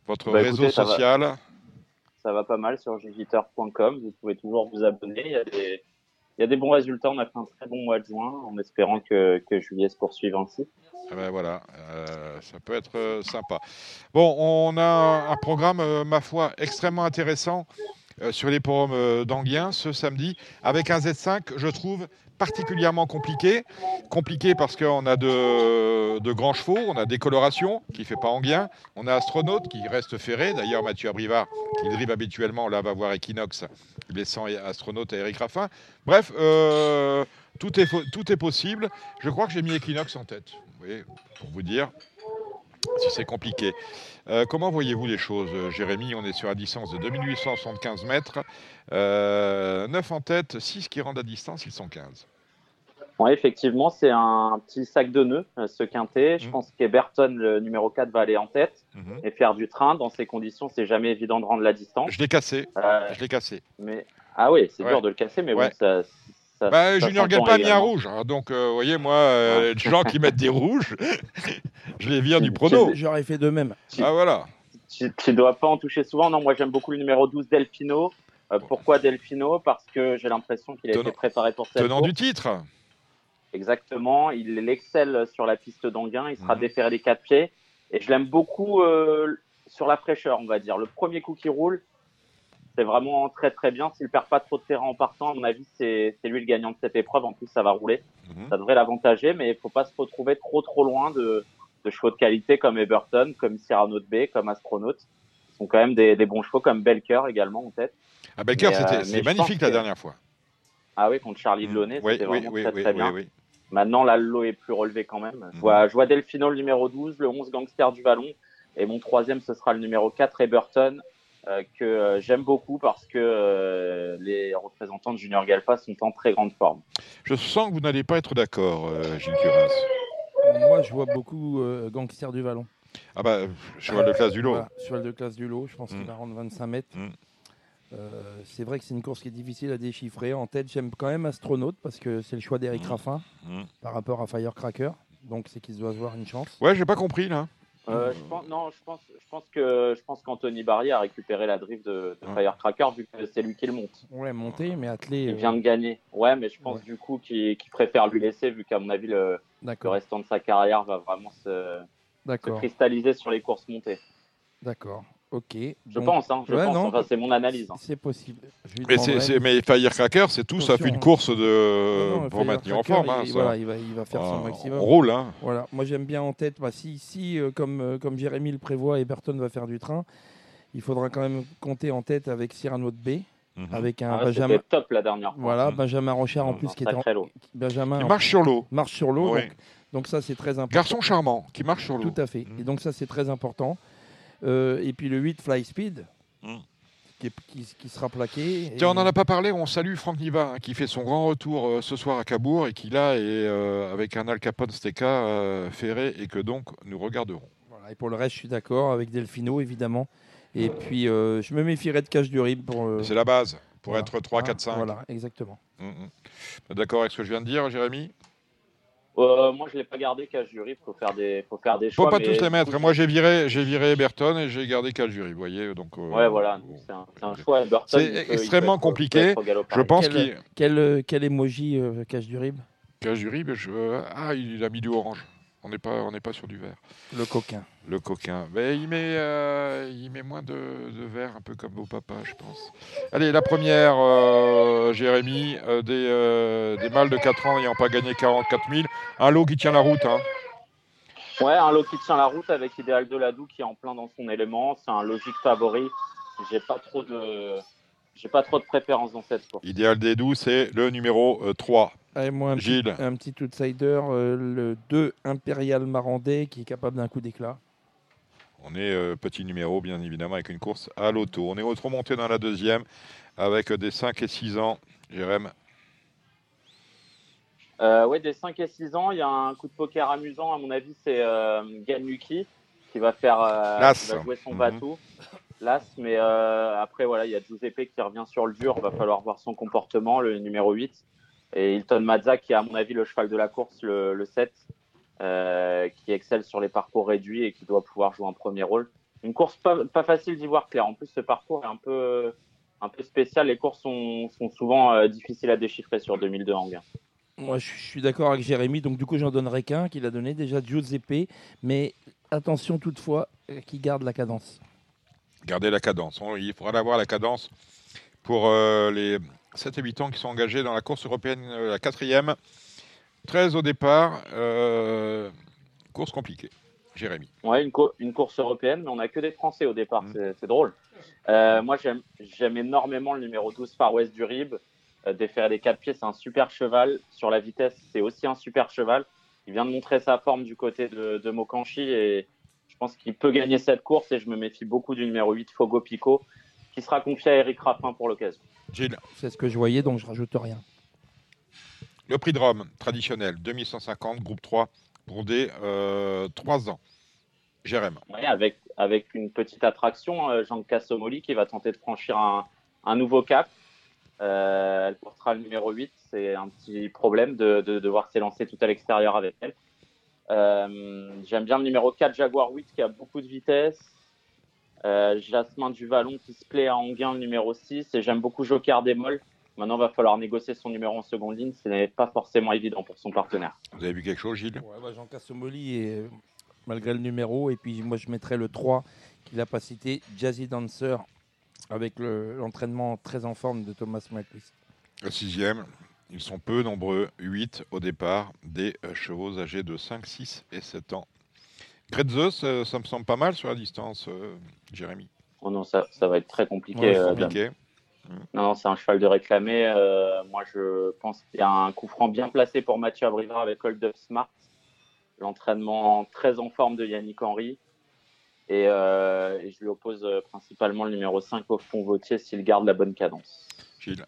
Votre bah, réseau social? Ça va, pas mal sur jigiteur.com. Vous pouvez toujours vous abonner. Il y, a des, il y, a des, bons résultats. On a fait un très bon mois de juin en espérant que, que juillet se poursuive ainsi. Ah ben voilà, ça peut être sympa. Bon, on a un programme, ma foi, extrêmement intéressant. Euh, sur les forums euh, d'Anguien ce samedi avec un Z5, je trouve particulièrement compliqué. Compliqué parce qu'on a de, grands chevaux, on a décoloration qui ne fait pas Anguien, on a Astronaute qui reste ferré. D'ailleurs, Mathieu Abrivard, qui drive habituellement, là va voir Equinox, laissant Astronaute à Eric Raffin. Bref, euh, tout, est, tout est possible. Je crois que j'ai mis Equinox en tête. pour vous dire c'est compliqué. Euh, comment voyez-vous les choses, euh, Jérémy? On est sur la distance de 2875 mètres. 9 euh, en tête, 6 qui rendent à distance, ils sont 15. Oui, effectivement, c'est un petit sac de nœuds, ce quintet. Je mmh. pense qu'Eberton, le numéro 4, va aller en tête mmh. et faire du train. Dans ces conditions, c'est jamais évident de rendre la distance. Je l'ai cassé. je l'ai cassé. Mais... Ah oui, c'est dur de le casser, mais bon, ça, bah, Junior Gale pas mis un rouge. Hein. donc, vous voyez, moi, les gens qui mettent des rouges, je les vire du prono. J'aurais fait de même. Ah voilà. Tu ne dois pas en toucher souvent. Non, moi j'aime beaucoup le numéro 12, Delfino. Euh, pourquoi Delfino? Parce que j'ai l'impression qu'il a été préparé pour cette Tenant du titre. Exactement. Il excelle sur la piste d'Anguin. Il sera mhm. déféré des quatre pieds. Et je l'aime beaucoup euh, sur la fraîcheur, on va dire. Le premier coup qui roule, c'est vraiment très très bien. S'il perd pas trop de terrain en partant, à mon avis, c'est lui le gagnant de cette épreuve. En plus, ça va rouler. Mhm. Ça devrait l'avantager, mais il faut pas se retrouver trop trop loin de, de chevaux de qualité comme Eberton, comme Cyrano de B, comme Astronaut. Ce sont quand même des, des, bons chevaux comme Belker également en tête. Ah, Belker, c'était euh, magnifique la dernière fois. Ah oui, contre Charlie mmh. Delaunay, c'était vraiment très très bien. Maintenant, là, le est plus relevé quand même. Je, vois, je vois Delfino le numéro 12, le 11 Gangster du Ballon, et mon troisième, ce sera le numéro 4 Eberton, que euh, j'aime beaucoup parce que euh, les représentants de Junior Galpa sont en très grande forme. Je sens que vous n'allez pas être d'accord, Gilles Curins. Moi, je vois beaucoup euh, Gangster du Vallon. Ah bah, cheval de classe du lot. cheval de classe du lot, je pense qu'il mm. va rendre 25 mètres. Mm. Euh, c'est vrai que c'est une course qui est difficile à déchiffrer. En tête, j'aime quand même Astronaute parce que c'est le choix d'Eric mm. Raffin par rapport à Firecracker. Donc c'est qu'il doit avoir une chance. Ouais, j'ai pas compris là. Euh, je pense, non, je pense, je pense que je pense qu'Anthony Barry a récupéré la drift de, Firecracker vu que c'est lui qui le monte. Ouais, monté, mais attelé. Il vient de gagner. Ouais, mais je pense du coup qu'il préfère lui laisser vu qu'à mon avis le, le restant de sa carrière va vraiment se, cristalliser sur les courses montées. D'accord. Ok. Je pense, hein, je pense. Enfin, c'est mon analyse. Hein. C'est possible. Mais, c'est, mais Firecracker, c'est tout ça fait une course de... pour maintenir en forme. Hein, il, voilà, il, va, il va faire son ah, maximum. On roule. Hein. Voilà. Moi, j'aime bien en tête. Bah, si, si euh, comme, euh, comme Jérémy le prévoit, Eberton va faire du train, il faudra quand même compter en tête avec Cyrano de B. Mhm. Avec un ah, Benjamin. top la dernière fois. Voilà, Benjamin Rochard en plus qui est en. Benjamin. Il marche sur l'eau. Marche sur l'eau. Donc, ça, c'est très important. Garçon charmant qui marche sur l'eau. Tout à fait. Mhm. Et donc, ça, c'est très important. Euh, et puis le 8 Fly Speed. Mhm. Qui, sera plaqué. Tiens, on n'en a pas parlé, on salue Franck Niva, hein, qui fait son grand retour euh, ce soir à Cabourg et qui là est euh, avec un Al Capone Steka ferré et que donc nous regarderons. Voilà, et pour le reste, je suis d'accord avec Delfino, évidemment. Et puis, je me méfierais de Cache du Rib. C'est la base, pour être 3, 4, 5. Voilà, exactement. Mm, mm. D'accord avec ce que je viens de dire, Jérémy? Euh, moi, je l'ai pas gardé Cage Jury. Faut faire des, faut faire des choix. Faut pas tous les mettre. Moi, j'ai viré, j'ai viré Burton et j'ai gardé Cage Jury. Vous voyez, donc. Euh, ouais, voilà. C'est un, un, choix. C'est extrêmement compliqué. Je pense qu'il. Quel, quel emoji euh, Cage du Rib? Cage du Rib, je... ah, il a mis du orange. On n'est pas, on n'est pas sur du vert. Le coquin. Le coquin. Mais il met, euh, il met moins de, de, vert, un peu comme vos papas, je pense. Allez, la première, Jérémy, des, des, mâles de 4 ans n'ayant pas gagné 44 000. Un lot qui tient la route. Hein. Ouais, un lot qui tient la route avec Idéal de Ladou qui est en plein dans son élément. C'est un logique favori. J'ai pas trop de. J'ai pas trop de préférence dans cette course. Idéal des doux, c'est le numéro 3. Et moi, un Gilles. Petit, un petit outsider, euh, le 2 Impérial Marandais qui est capable d'un coup d'éclat. On est euh, petit numéro, bien évidemment, avec une course à l'auto. On est remonté dans la deuxième avec des 5 et 6 ans. Jérém euh, Oui, des 5 et 6 ans. Il y a un coup de poker amusant, à mon avis, c'est euh, Ganuki qui va faire qui va jouer son mhm. bateau. Las, mais après, voilà, il y a Giuseppe qui revient sur le dur. Va falloir voir son comportement, le numéro 8. Et Hilton Mazza, qui est à mon avis le cheval de la course, le, 7, euh, qui excelle sur les parcours réduits et qui doit pouvoir jouer un premier rôle. Une course pas, facile d'y voir clair. En plus, ce parcours est un peu, spécial. Les courses sont, souvent euh, difficiles à déchiffrer sur 2002 en gain. Moi, je suis d'accord avec Jérémy. Donc, du coup, j'en donnerai qu'un qu'il a donné déjà Giuseppe. Mais attention toutefois euh, qu'il garde la cadence. Garder la cadence. Il faudra avoir la cadence pour les 7 habitants qui sont engagés dans la course européenne, euh, la quatrième. 13 au départ. Euh, course compliquée. Jérémy. Ouais, une, une, course européenne, mais on n'a que des Français au départ. Mm. C'est drôle. Euh, moi, j'aime énormément le numéro 12 Far West du Rib. Euh, déférer les quatre pieds, c'est un super cheval. Sur la vitesse, c'est aussi un super cheval. Il vient de montrer sa forme du côté de, de Mokanchi et pense qu'il peut gagner cette course. Et je me méfie beaucoup du numéro 8 Fogo Pico, qui sera confié à Eric Raffin pour l'occasion. C'est ce que je voyais, donc je rajoute rien. Le prix de Rome, traditionnel, 2150, groupe 3, pour des 3 euh, ans. Jérém. Avec, avec une petite attraction, euh, Jean Cassomoli qui va tenter de franchir un, un nouveau cap. Euh, elle portera le numéro 8. C'est un petit problème de, de, devoir s'élancer tout à l'extérieur avec elle. J'aime bien le numéro 4, Jaguar 8, qui a beaucoup de vitesse. Euh, Jasmin du Vallon qui se plaît à Anguin, le numéro 6. Et j'aime beaucoup Joker Démol. Maintenant, il va falloir négocier son numéro en seconde ligne. Ce n'est pas forcément évident pour son partenaire. Vous avez vu quelque chose, Gilles? Ouais, bah, Jean Cassomoli, et, malgré le numéro. Et puis, moi, je mettrais le 3 qu'il n'a pas cité, Jazzy Dancer, avec l'entraînement très en forme de Thomas Malquist. Le sixième, ils sont peu nombreux, 8 au départ, des euh, chevaux âgés de 5, 6 et 7 ans. Gretzos, ça me semble pas mal sur la distance, euh, Jérémy. Oh non, ça, ça, va être très compliqué. Euh, non, c'est un cheval de réclamé. moi, je pense qu'il y a un coup franc bien placé pour Mathieu Abrivard avec Hold Up Smart. L'entraînement très en forme de Yannick Henry. Et, je lui oppose principalement le numéro 5 au fond Vautier s'il garde la bonne cadence. Gilles.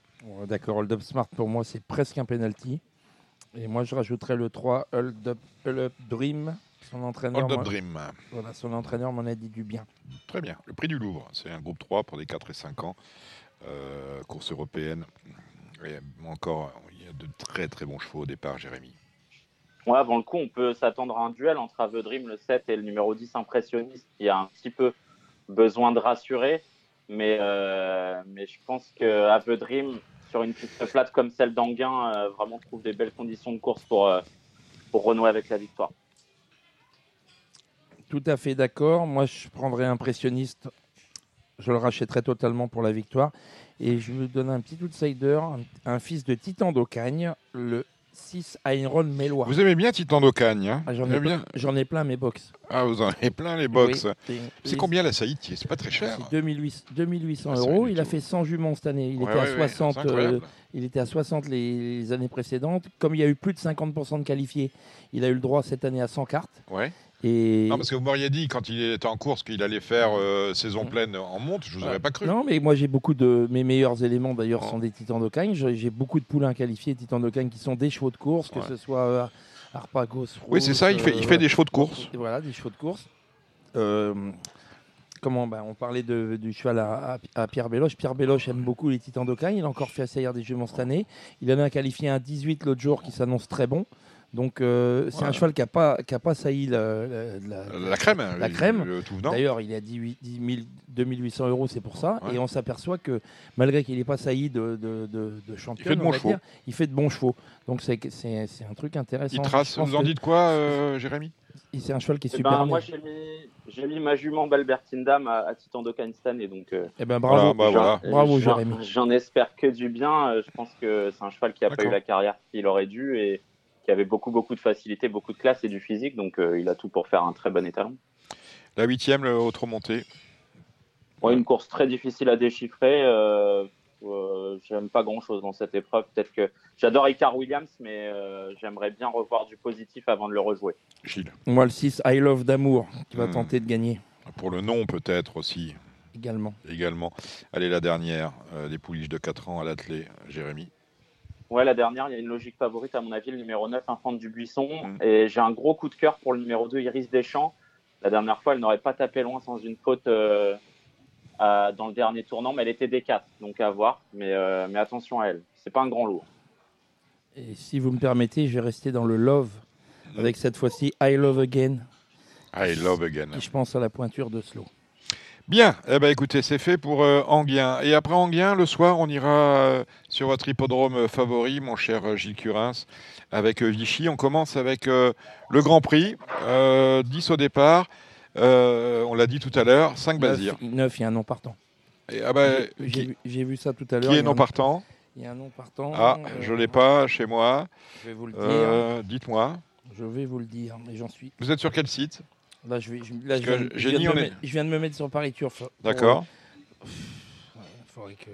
D'accord, Hold Up Smart pour moi c'est presque un penalty. Et moi je rajouterais le 3 Hold Up, Hold Up Dream son entraîneur, Dream. Voilà, son entraîneur m'en a dit du bien. Très bien. Le prix du Louvre, c'est un groupe 3 pour les 4 et 5 ans. Euh, course européenne. encore, il y a de très très bons chevaux au départ, Jérémy. Ouais, avant le coup, on peut s'attendre à un duel entre Dream, le 7, et le numéro 10 impressionniste, qui a un petit peu besoin de rassurer. Mais, euh, mais je pense que Dream, sur une piste plate comme celle d'Anguin, euh, vraiment trouve des belles conditions de course pour, pour renouer avec la victoire. Tout à fait d'accord. Moi, je prendrais impressionniste. Je le rachèterais totalement pour la victoire. Et je vous donne un petit outsider, un, fils de Titan d'Ocagne, le 6 Iron Mélois. Vous aimez bien Titan d'Ocagne hein ah, J'en ai, bien... ai, plein mes box. Ah, vous en avez plein les box. c'est combien la saïtier? C'est pas très cher. C'est 2800, ah, euros. Il a fait 100 juments cette année. Il, était, à 60, euh, il était à 60 les, années précédentes. Comme il y a eu plus de 50% de qualifiés, il a eu le droit cette année à 100 cartes. Ouais. Non, parce que vous m'auriez dit quand il était en course qu'il allait faire euh, saison pleine en monte, je vous aurais pas cru. Non, mais moi j'ai beaucoup de mes meilleurs éléments d'ailleurs sont des titans d'Ocagne. J'ai beaucoup de poulains qualifiés titans d'Ocagne qui sont des chevaux de course, que ce soit euh, Arpagos. oui, c'est ça. Il fait, il fait des chevaux de course. voilà, des chevaux de course. Euh, comment ben, On parlait de, du cheval à, Pierre Béloche. Pierre Béloche aime beaucoup les titans d'Ocagne. Il a encore fait assaillir des juments cette année. Il en a qualifié un 18 l'autre jour qui s'annonce très bon. Donc euh, c'est un cheval qui n'a pas, qui a pas sailli la, la, crème. La crème. D'ailleurs, il a 10, 10 2800 euros, c'est pour ça. Et on s'aperçoit que malgré qu'il n'ait pas sailli de, de, de, champion, il fait de bons chevaux. il fait de bons chevaux. Donc c'est un truc intéressant. Il trace, vous en dites quoi, euh, Jérémy? C'est un cheval qui est eh super. Ben, moi, j'ai mis, ma jument Balbertine Dame à, Titan de et donc. Euh, eh ben, bravo, bah, bravo Jérémy. J'en espère que du bien. Euh, je pense que c'est un cheval qui a pas eu la carrière qu'il aurait dû et qui avait beaucoup, beaucoup de facilité, beaucoup de classe et du physique. Donc, euh, il a tout pour faire un très bon étalon. La huitième, le autre montée. une course très difficile à déchiffrer. Euh, j'aime pas grand chose dans cette épreuve. Peut-être que j'adore Icar Williams, mais euh, j'aimerais bien revoir du positif avant de le rejouer. Gilles. Moi, le 6, I Love d'amour, qui va hmm. tenter de gagner. Pour le nom, peut-être aussi. Également. Également. Allez, la dernière, euh, les pouliches de 4 ans à l'athlé, Jérémy. Ouais, la dernière, il y a une logique favorite, à mon avis, le numéro 9, Infant du Buisson. Hmm. Et j'ai un gros coup de cœur pour le numéro 2, Iris Deschamps. La dernière fois, elle n'aurait pas tapé loin sans une faute dans le dernier tournant, mais elle était D4, donc à voir. Mais, euh, mais attention à elle, c'est pas un grand lourd. Et si vous me permettez, je vais rester dans le love, avec cette fois-ci I Love Again. I Love Again. Et je pense à la pointure de Slow. Bien, eh ben, écoutez, c'est fait pour euh, Anguien. Et après Anguien, le soir, on ira euh, sur votre hippodrome favori, mon cher Gilles Curins, avec Vichy. On commence avec le Grand Prix, 10 au départ. Euh, on l'a dit tout à l'heure, 5 Bazir. 9, il y a un non partant. ah J'ai vu ça tout à l'heure. Qui est non partant? Il y a un non partant. Ah, je ne l'ai pas chez moi. Je vais vous le euh, dire. Dites-moi. Je vais vous le dire, mais j'en suis. Vous êtes sur quel site? Là, je, vais, je, viens de me mettre sur Paris Turf. D'accord. faudrait que.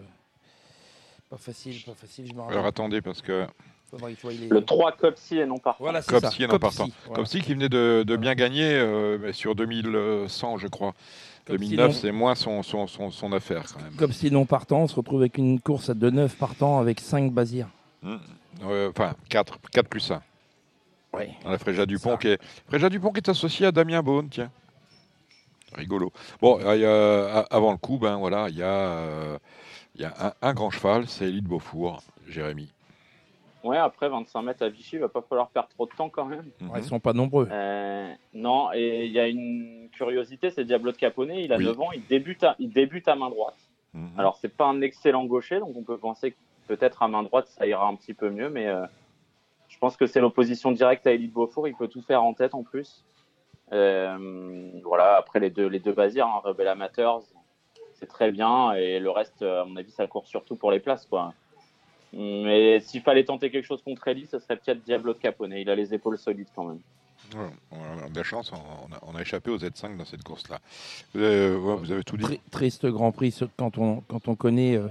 Pas facile, pas facile. Je Alors attendez, parce que. Le 3 Copsy et non partant. Voilà, Copsy et non partant. Copsy qui venait de, bien gagner euh, sur 2100, je crois. 2009, c'est moins son, son, son, affaire quand même. Copsy non partant, on se retrouve avec une course de 9 partants avec 5 basirs. Mmh. enfin, 4, 4 plus 1. Oui. la Fréja Dupont qui, est, Fréja Dupont qui est associé à Damien Beaune, tiens. Rigolo. Bon, avant le coup, ben voilà, il y a, euh, il y a un, grand cheval, c'est Elite Beaufour, Jérémy. Ouais, après 25 mètres à Vichy, il va pas falloir perdre trop de temps quand même. Ils ils sont pas nombreux. Euh, non, et il y a une curiosité, c'est Diablo de Caponnet, il a 9 ans, il débute à, il débute à main droite. Mhm. Alors c'est pas un excellent gaucher, donc on peut penser que peut-être à main droite ça ira un petit peu mieux, mais euh, je pense que c'est l'opposition directe à Elite Beaufour, il peut tout faire en tête en plus. Euh, voilà, après les deux, les deux basirs, hein, Rebel Amateurs, c'est très bien, et le reste, à mon avis, ça court surtout pour les places, quoi. Mais s'il fallait tenter quelque chose contre Ellie, ce serait peut-être Diablo de Caponnet. Il a les épaules solides quand même. on a de la chance, on a, échappé aux Z5 dans cette course-là. Vous, avez tout dit. Triste Grand Prix quand on, quand on connaît euh,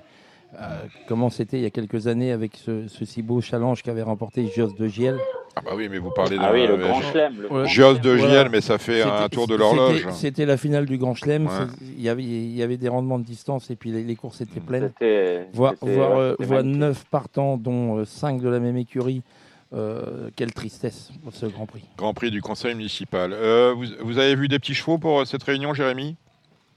euh, comment c'était il y a quelques années avec ce, si beau challenge qu'avait remporté Jos de Giel. Ah bah oui, mais vous parlez de ah oui, le Grand Chelem. Jos de Giel, mais ça fait un tour de l'horloge. C'était la finale du Grand Chelem. Il, y avait, il y avait des rendements de distance et puis les, courses étaient pleines. Voir, voir, 9 partants, dont 5 euh, de la même écurie. Euh, quelle tristesse pour ce Grand Prix. Grand Prix du Conseil municipal. vous, vous, avez vu des petits chevaux pour cette réunion, Jérémy?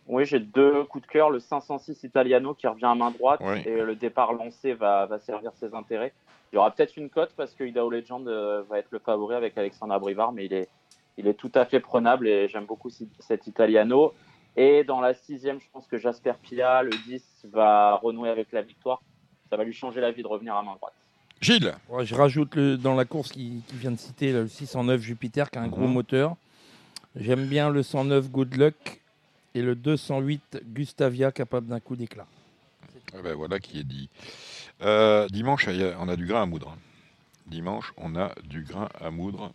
Oui, j'ai deux coups de cœur. Le 506 Italiano qui revient à main droite et le départ lancé va, va, servir ses intérêts. Il y aura peut-être une cote parce que Idaho Legend euh, va être le favori avec Alexandre Brivard, mais il est, il est tout à fait prenable et j'aime beaucoup cet Italiano. Et dans la sixième, je pense que Jasper Pia, le 10, va renouer avec la victoire. Ça va lui changer la vie de revenir à main droite. Gilles? Je rajoute le, dans la course qui, vient de citer le 609 Jupiter qui a un gros mhm. moteur. J'aime bien le 109 Good Luck et le 208 Gustavia capable d'un coup d'éclat. Ah ben voilà qui est dit. Euh, dimanche, on a du grain à moudre. Dimanche, on a du grain à moudre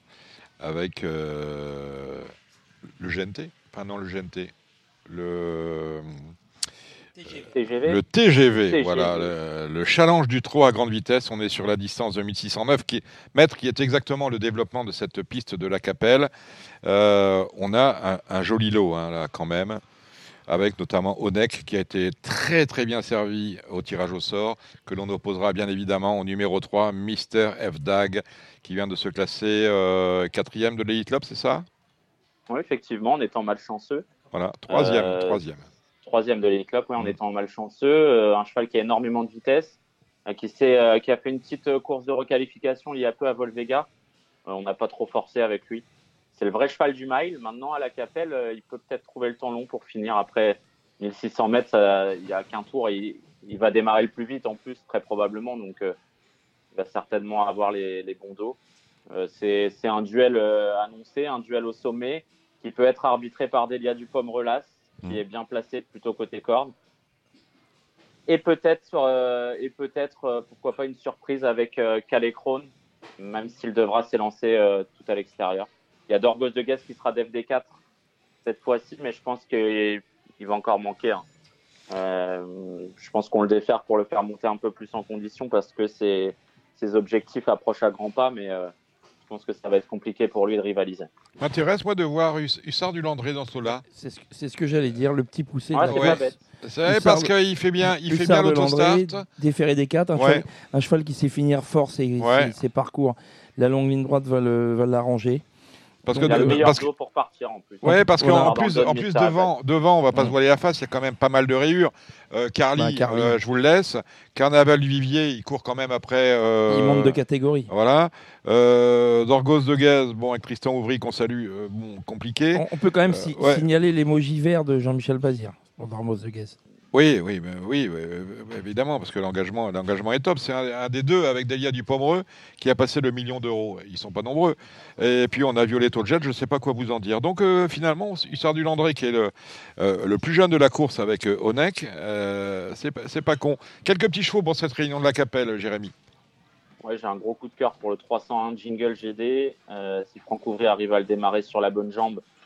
avec euh, le GNT. Enfin le GNT. Le... TGV. Le TGV, voilà, le, challenge du trot à grande vitesse. On est sur la distance de 1609 qui, mètres, qui est exactement le développement de cette piste de la Capelle. Euh, on a un, joli lot, hein, là, quand même, avec notamment Onek, qui a été très très bien servi au tirage au sort, que l'on opposera bien évidemment au numéro 3, Mister F-Dag, qui vient de se classer euh, quatrième de l'Elite Club, c'est ça? Oui, effectivement, en étant malchanceux. Voilà, troisième, euh, troisième. Troisième de oui, en mm. étant malchanceux. un cheval qui a énormément de vitesse, qui, qui a fait une petite course de requalification il y a peu à Volvega on n'a pas trop forcé avec lui. C'est le vrai cheval du mile. Maintenant, à la Capelle, il peut peut-être trouver le temps long pour finir après 1600 mètres. il n'y a qu'un tour. Et il, va démarrer le plus vite en plus, très probablement. Donc, il va certainement avoir les, les bons dos. c'est un duel annoncé, un duel au sommet qui peut être arbitré par Delia Dupom-Relas, qui mmh. est bien placé plutôt côté corde. Et peut-être, euh, et peut-être euh, pourquoi pas une surprise avec euh, même s'il devra s'élancer euh, tout à l'extérieur. Il y a Dorgos de Guest qui sera d'FD4 cette fois-ci, mais je pense qu'il va encore manquer. Hein. je pense qu'on le défère pour le faire monter un peu plus en condition parce que ses, ses objectifs approchent à grands pas, mais je pense que ça va être compliqué pour lui de rivaliser. M'intéresse, moi, de voir Hussard du Landré dans ce lot-là. C'est ce, que j'allais dire, le petit poussé. c'est parce qu'il fait bien, il fait bien l'autostart. Déféré des quatre, un, cheval, qui sait finir fort ses, ses, parcours. La longue ligne droite va l'arranger. Parce que il a le meilleur parce pour partir en plus. Ouais, parce qu'en plus, en plus devant, devant, on va pas se voiler la face, il y a quand même pas mal de rayures. Euh, Carly, bah, euh, je vous le laisse. Carnaval du Vivier, il court quand même après. Euh, il monte de catégorie. Voilà. Euh, Dorgos de Gaz, bon, avec Tristan Ouvry qu'on salue, euh, bon, compliqué. On, peut quand même signaler l'émoji vert de Jean-Michel Bazir pour Dorgos de Gaz. Oui, oui, oui, évidemment, parce que l'engagement, l'engagement est top. C'est un, des deux avec Delia Dupomereux qui a passé le million d'euros. Ils sont pas nombreux. Et puis on a Violet Jet, je ne sais pas quoi vous en dire. Donc euh, finalement, Hussard du Landré, qui est le, euh, le, plus jeune de la course avec euh, Onek, c'est pas con. Quelques petits chevaux pour cette réunion de la Capelle, Jérémy. Ouais, j'ai un gros coup de cœur pour le 301 Jingle GD. si Franck Ouvry arrive à le démarrer sur la bonne jambe, euh,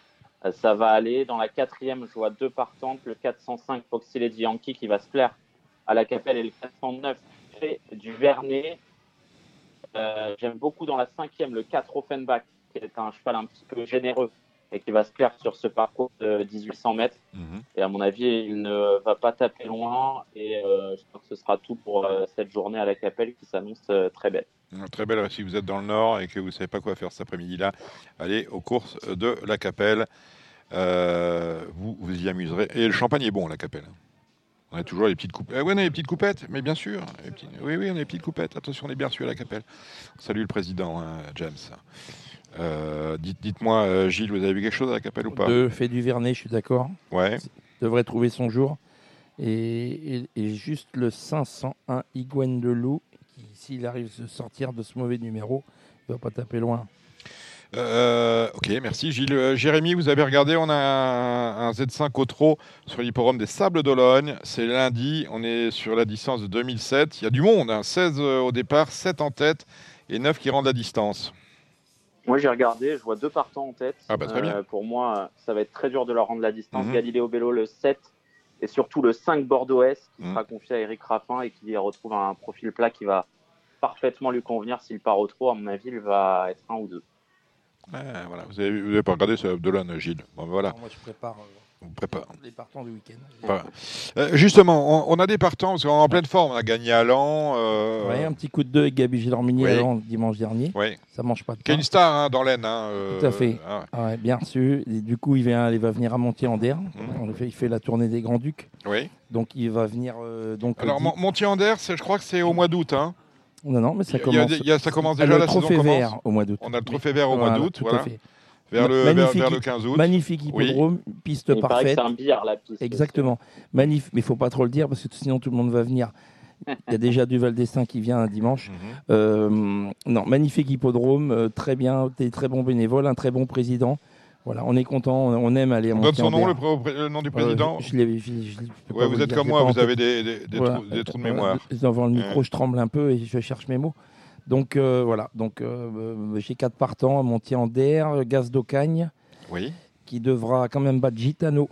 ça va aller. Dans la quatrième, je vois deux partantes. Le 405 Foxy Lady Yankee qui va se plaire à la Capelle et le 409 fait du Vernet. Euh, j'aime beaucoup dans la cinquième le 4 Offenbach qui est un cheval un petit peu généreux et qui va se plaire sur ce parcours de 1800 mètres. Mhm. Et à mon avis, il ne va pas taper loin. Et euh, je pense que ce sera tout pour cette journée à la Capelle qui s'annonce très belle. Très belle, si vous êtes dans le Nord et que vous ne savez pas quoi faire cet après-midi-là, allez aux courses de la Capelle. Euh, vous vous y amuserez. Et le champagne est bon, la Capelle. On a toujours les petites coupettes. Eh oui, on a les petites coupettes, mais bien sûr. Oui, oui, on a les petites coupettes. Attention, on est bien sûr à la Capelle. Salut le président, hein, James. Euh, dites, moi euh, Gilles, vous avez vu quelque chose à la Capelle ou pas? De fait du Vernet, je suis d'accord. Ouais. Devrait trouver son jour. Et, juste le 501 Iguane de Loup s'il arrive à sortir de ce mauvais numéro, il ne va pas taper loin. Euh, ok, merci Gilles. Euh, Jérémy, vous avez regardé, on a un, Z5 au trot sur l'hipporome des Sables d'Ologne. C'est lundi, on est sur la distance de 2007. Il y a du monde, 16 hein. au départ, 7 en tête et 9 qui rendent la distance. Moi j'ai regardé, je vois deux partants en tête. Ah bah, très bien. pour moi, ça va être très dur de leur rendre la distance. Mhm. Galileo Bello le 7 et surtout le 5 Bordeaux-S qui mhm. sera confié à Eric Raffin et qui retrouve un profil plat qui va parfaitement lui convenir s'il part au trop. À mon avis, il va être un ou deux. voilà. Vous n'avez pas regardé ce Abdelon, Gilles? Bon, voilà. moi, je prépare. Euh, les partants du week-end. Euh, justement, on, a des partants, parce qu'on est en pleine forme. On a gagné à Lens. Euh... Oui, un petit coup de deux avec Gabi Gilormini à dimanche dernier. Oui. Ça mange pas de pain. une star hein, dans l'Aisne. Hein, euh, Tout à fait. Ah bien reçu. du coup, il, vient, il va venir à Montier-en-Der. Mmh. Il fait la tournée des Grands-Ducs. Oui. Donc, il va venir. donc, Alors, Montier-en-Der, je crois que c'est au mois d'août. Hein. Non, non, mais ça commence. Il y a, ça commence déjà, le trophée vert au mois d'août. On a le trophée vert au mois d'août. Tout à fait. Vers le, vers, le, 15 août. Magnifique hippodrome, piste parfaite. C'est un billard la piste. Exactement. Magnifique, mais il faut pas trop le dire parce que sinon tout le monde va venir. Il y a déjà du Val d'Estaing qui vient un dimanche. Mhm. euh, non, magnifique hippodrome, euh, très bien, des très bons bénévoles, un très bon président. Voilà, on est content, on aime aller On donne son nom, le, nom du président je, ouais, Vous êtes comme moi, vous avez des, des, des, trous, des, trous, de mémoire. Devant le micro, je tremble un peu et je cherche mes mots. Donc euh, voilà, donc euh, j'ai quatre partants, Montier en d'air, Gaz d'Ocagne, oui. qui devra quand même battre Gitano.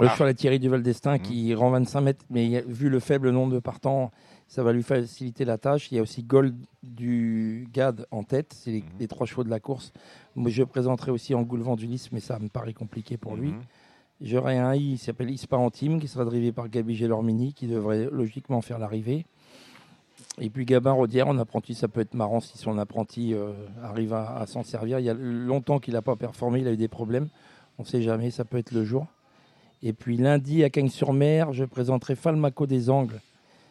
Le ah. la Thierry du Val d'Estaing mmh. qui rend 25 mètres, mais vu le faible nombre de partants, ça va lui faciliter la tâche. Il y a aussi Gold du GAD en tête, c'est les, mmh. trois chevaux de la course. Moi, je présenterai aussi Angoul Vendulis, mais ça me paraît compliqué pour lui. Mmh. J'aurai un I, il s'appelle Ispa Antime, qui sera drivé par Gabi Gelormini, qui devrait logiquement faire l'arrivée. Et puis Gabin Rodière, en apprenti, ça peut être marrant si son apprenti euh, arrive à, s'en servir. Il y a longtemps qu'il n'a pas performé, il a eu des problèmes. On ne sait jamais, ça peut être le jour. Et puis lundi à Cagnes-sur-Mer, je présenterai Falmaco des Angles,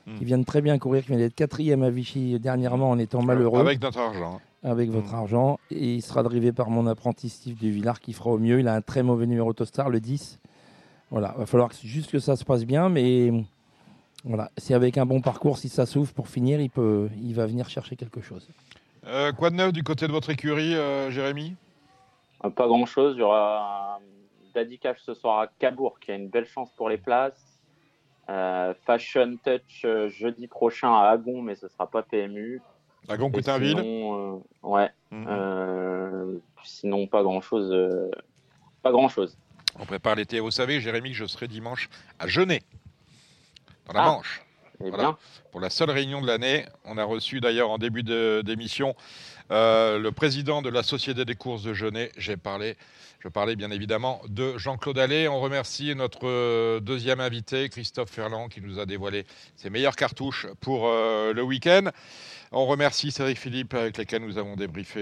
qui hmm. vient de très bien courir, qui vient d'être quatrième à Vichy dernièrement en étant malheureux. Avec notre argent. avec votre mm. argent et il sera drivé par mon apprenti Steve de Villard qui fera au mieux. Il a un très mauvais numéro Tostar, le 10. Voilà, va falloir juste que ça se passe bien, mais voilà, si avec un bon parcours, si ça s'ouvre pour finir, il, peut, il va venir chercher quelque chose. Euh, quoi de neuf du côté de votre écurie, euh, Jérémy? Euh, Pas grand-chose. Il y aura Daddy Cash ce soir à Cabourg qui a une belle chance pour les places. Fashion Touch jeudi prochain à Agon, mais ce sera pas PMU. Agon Coutainville Ouais. Mhm. sinon, pas grand-chose. pas grand-chose. On prépare l'été. Vous savez, Jérémy, que je serai dimanche à Genet, dans la ah. Manche. Eh pour la seule réunion de l'année, on a reçu d'ailleurs en début d'émission euh, le président de la Société des courses de Genet. J'ai parlé, je parlais bien évidemment de Jean-Claude Allais. On remercie notre euh, deuxième invité, Christophe Ferland, qui nous a dévoilé ses meilleures cartouches pour euh, le week-end. On remercie Cédric Philippe, avec lequel nous avons débriefé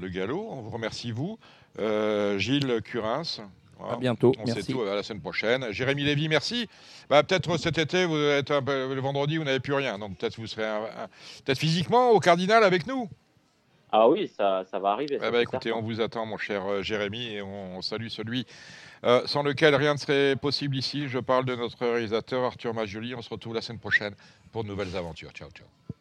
le galop. On vous remercie, vous. Gilles Curins, à bientôt. On merci. tout à la semaine prochaine. Jérémy Lévy, merci. Bah, peut-être cet été, vous êtes le vendredi, vous n'avez plus rien. Donc peut-être vous serez peut-être physiquement au Cardinal avec nous. Ah oui, ça, ça va arriver. Eh bah, écoutez, on vous attend, mon cher euh, Jérémy, et on, salue celui euh, sans lequel rien ne serait possible ici. Je parle de notre réalisateur Arthur Majoli. On se retrouve la semaine prochaine pour de nouvelles aventures. Ciao, ciao.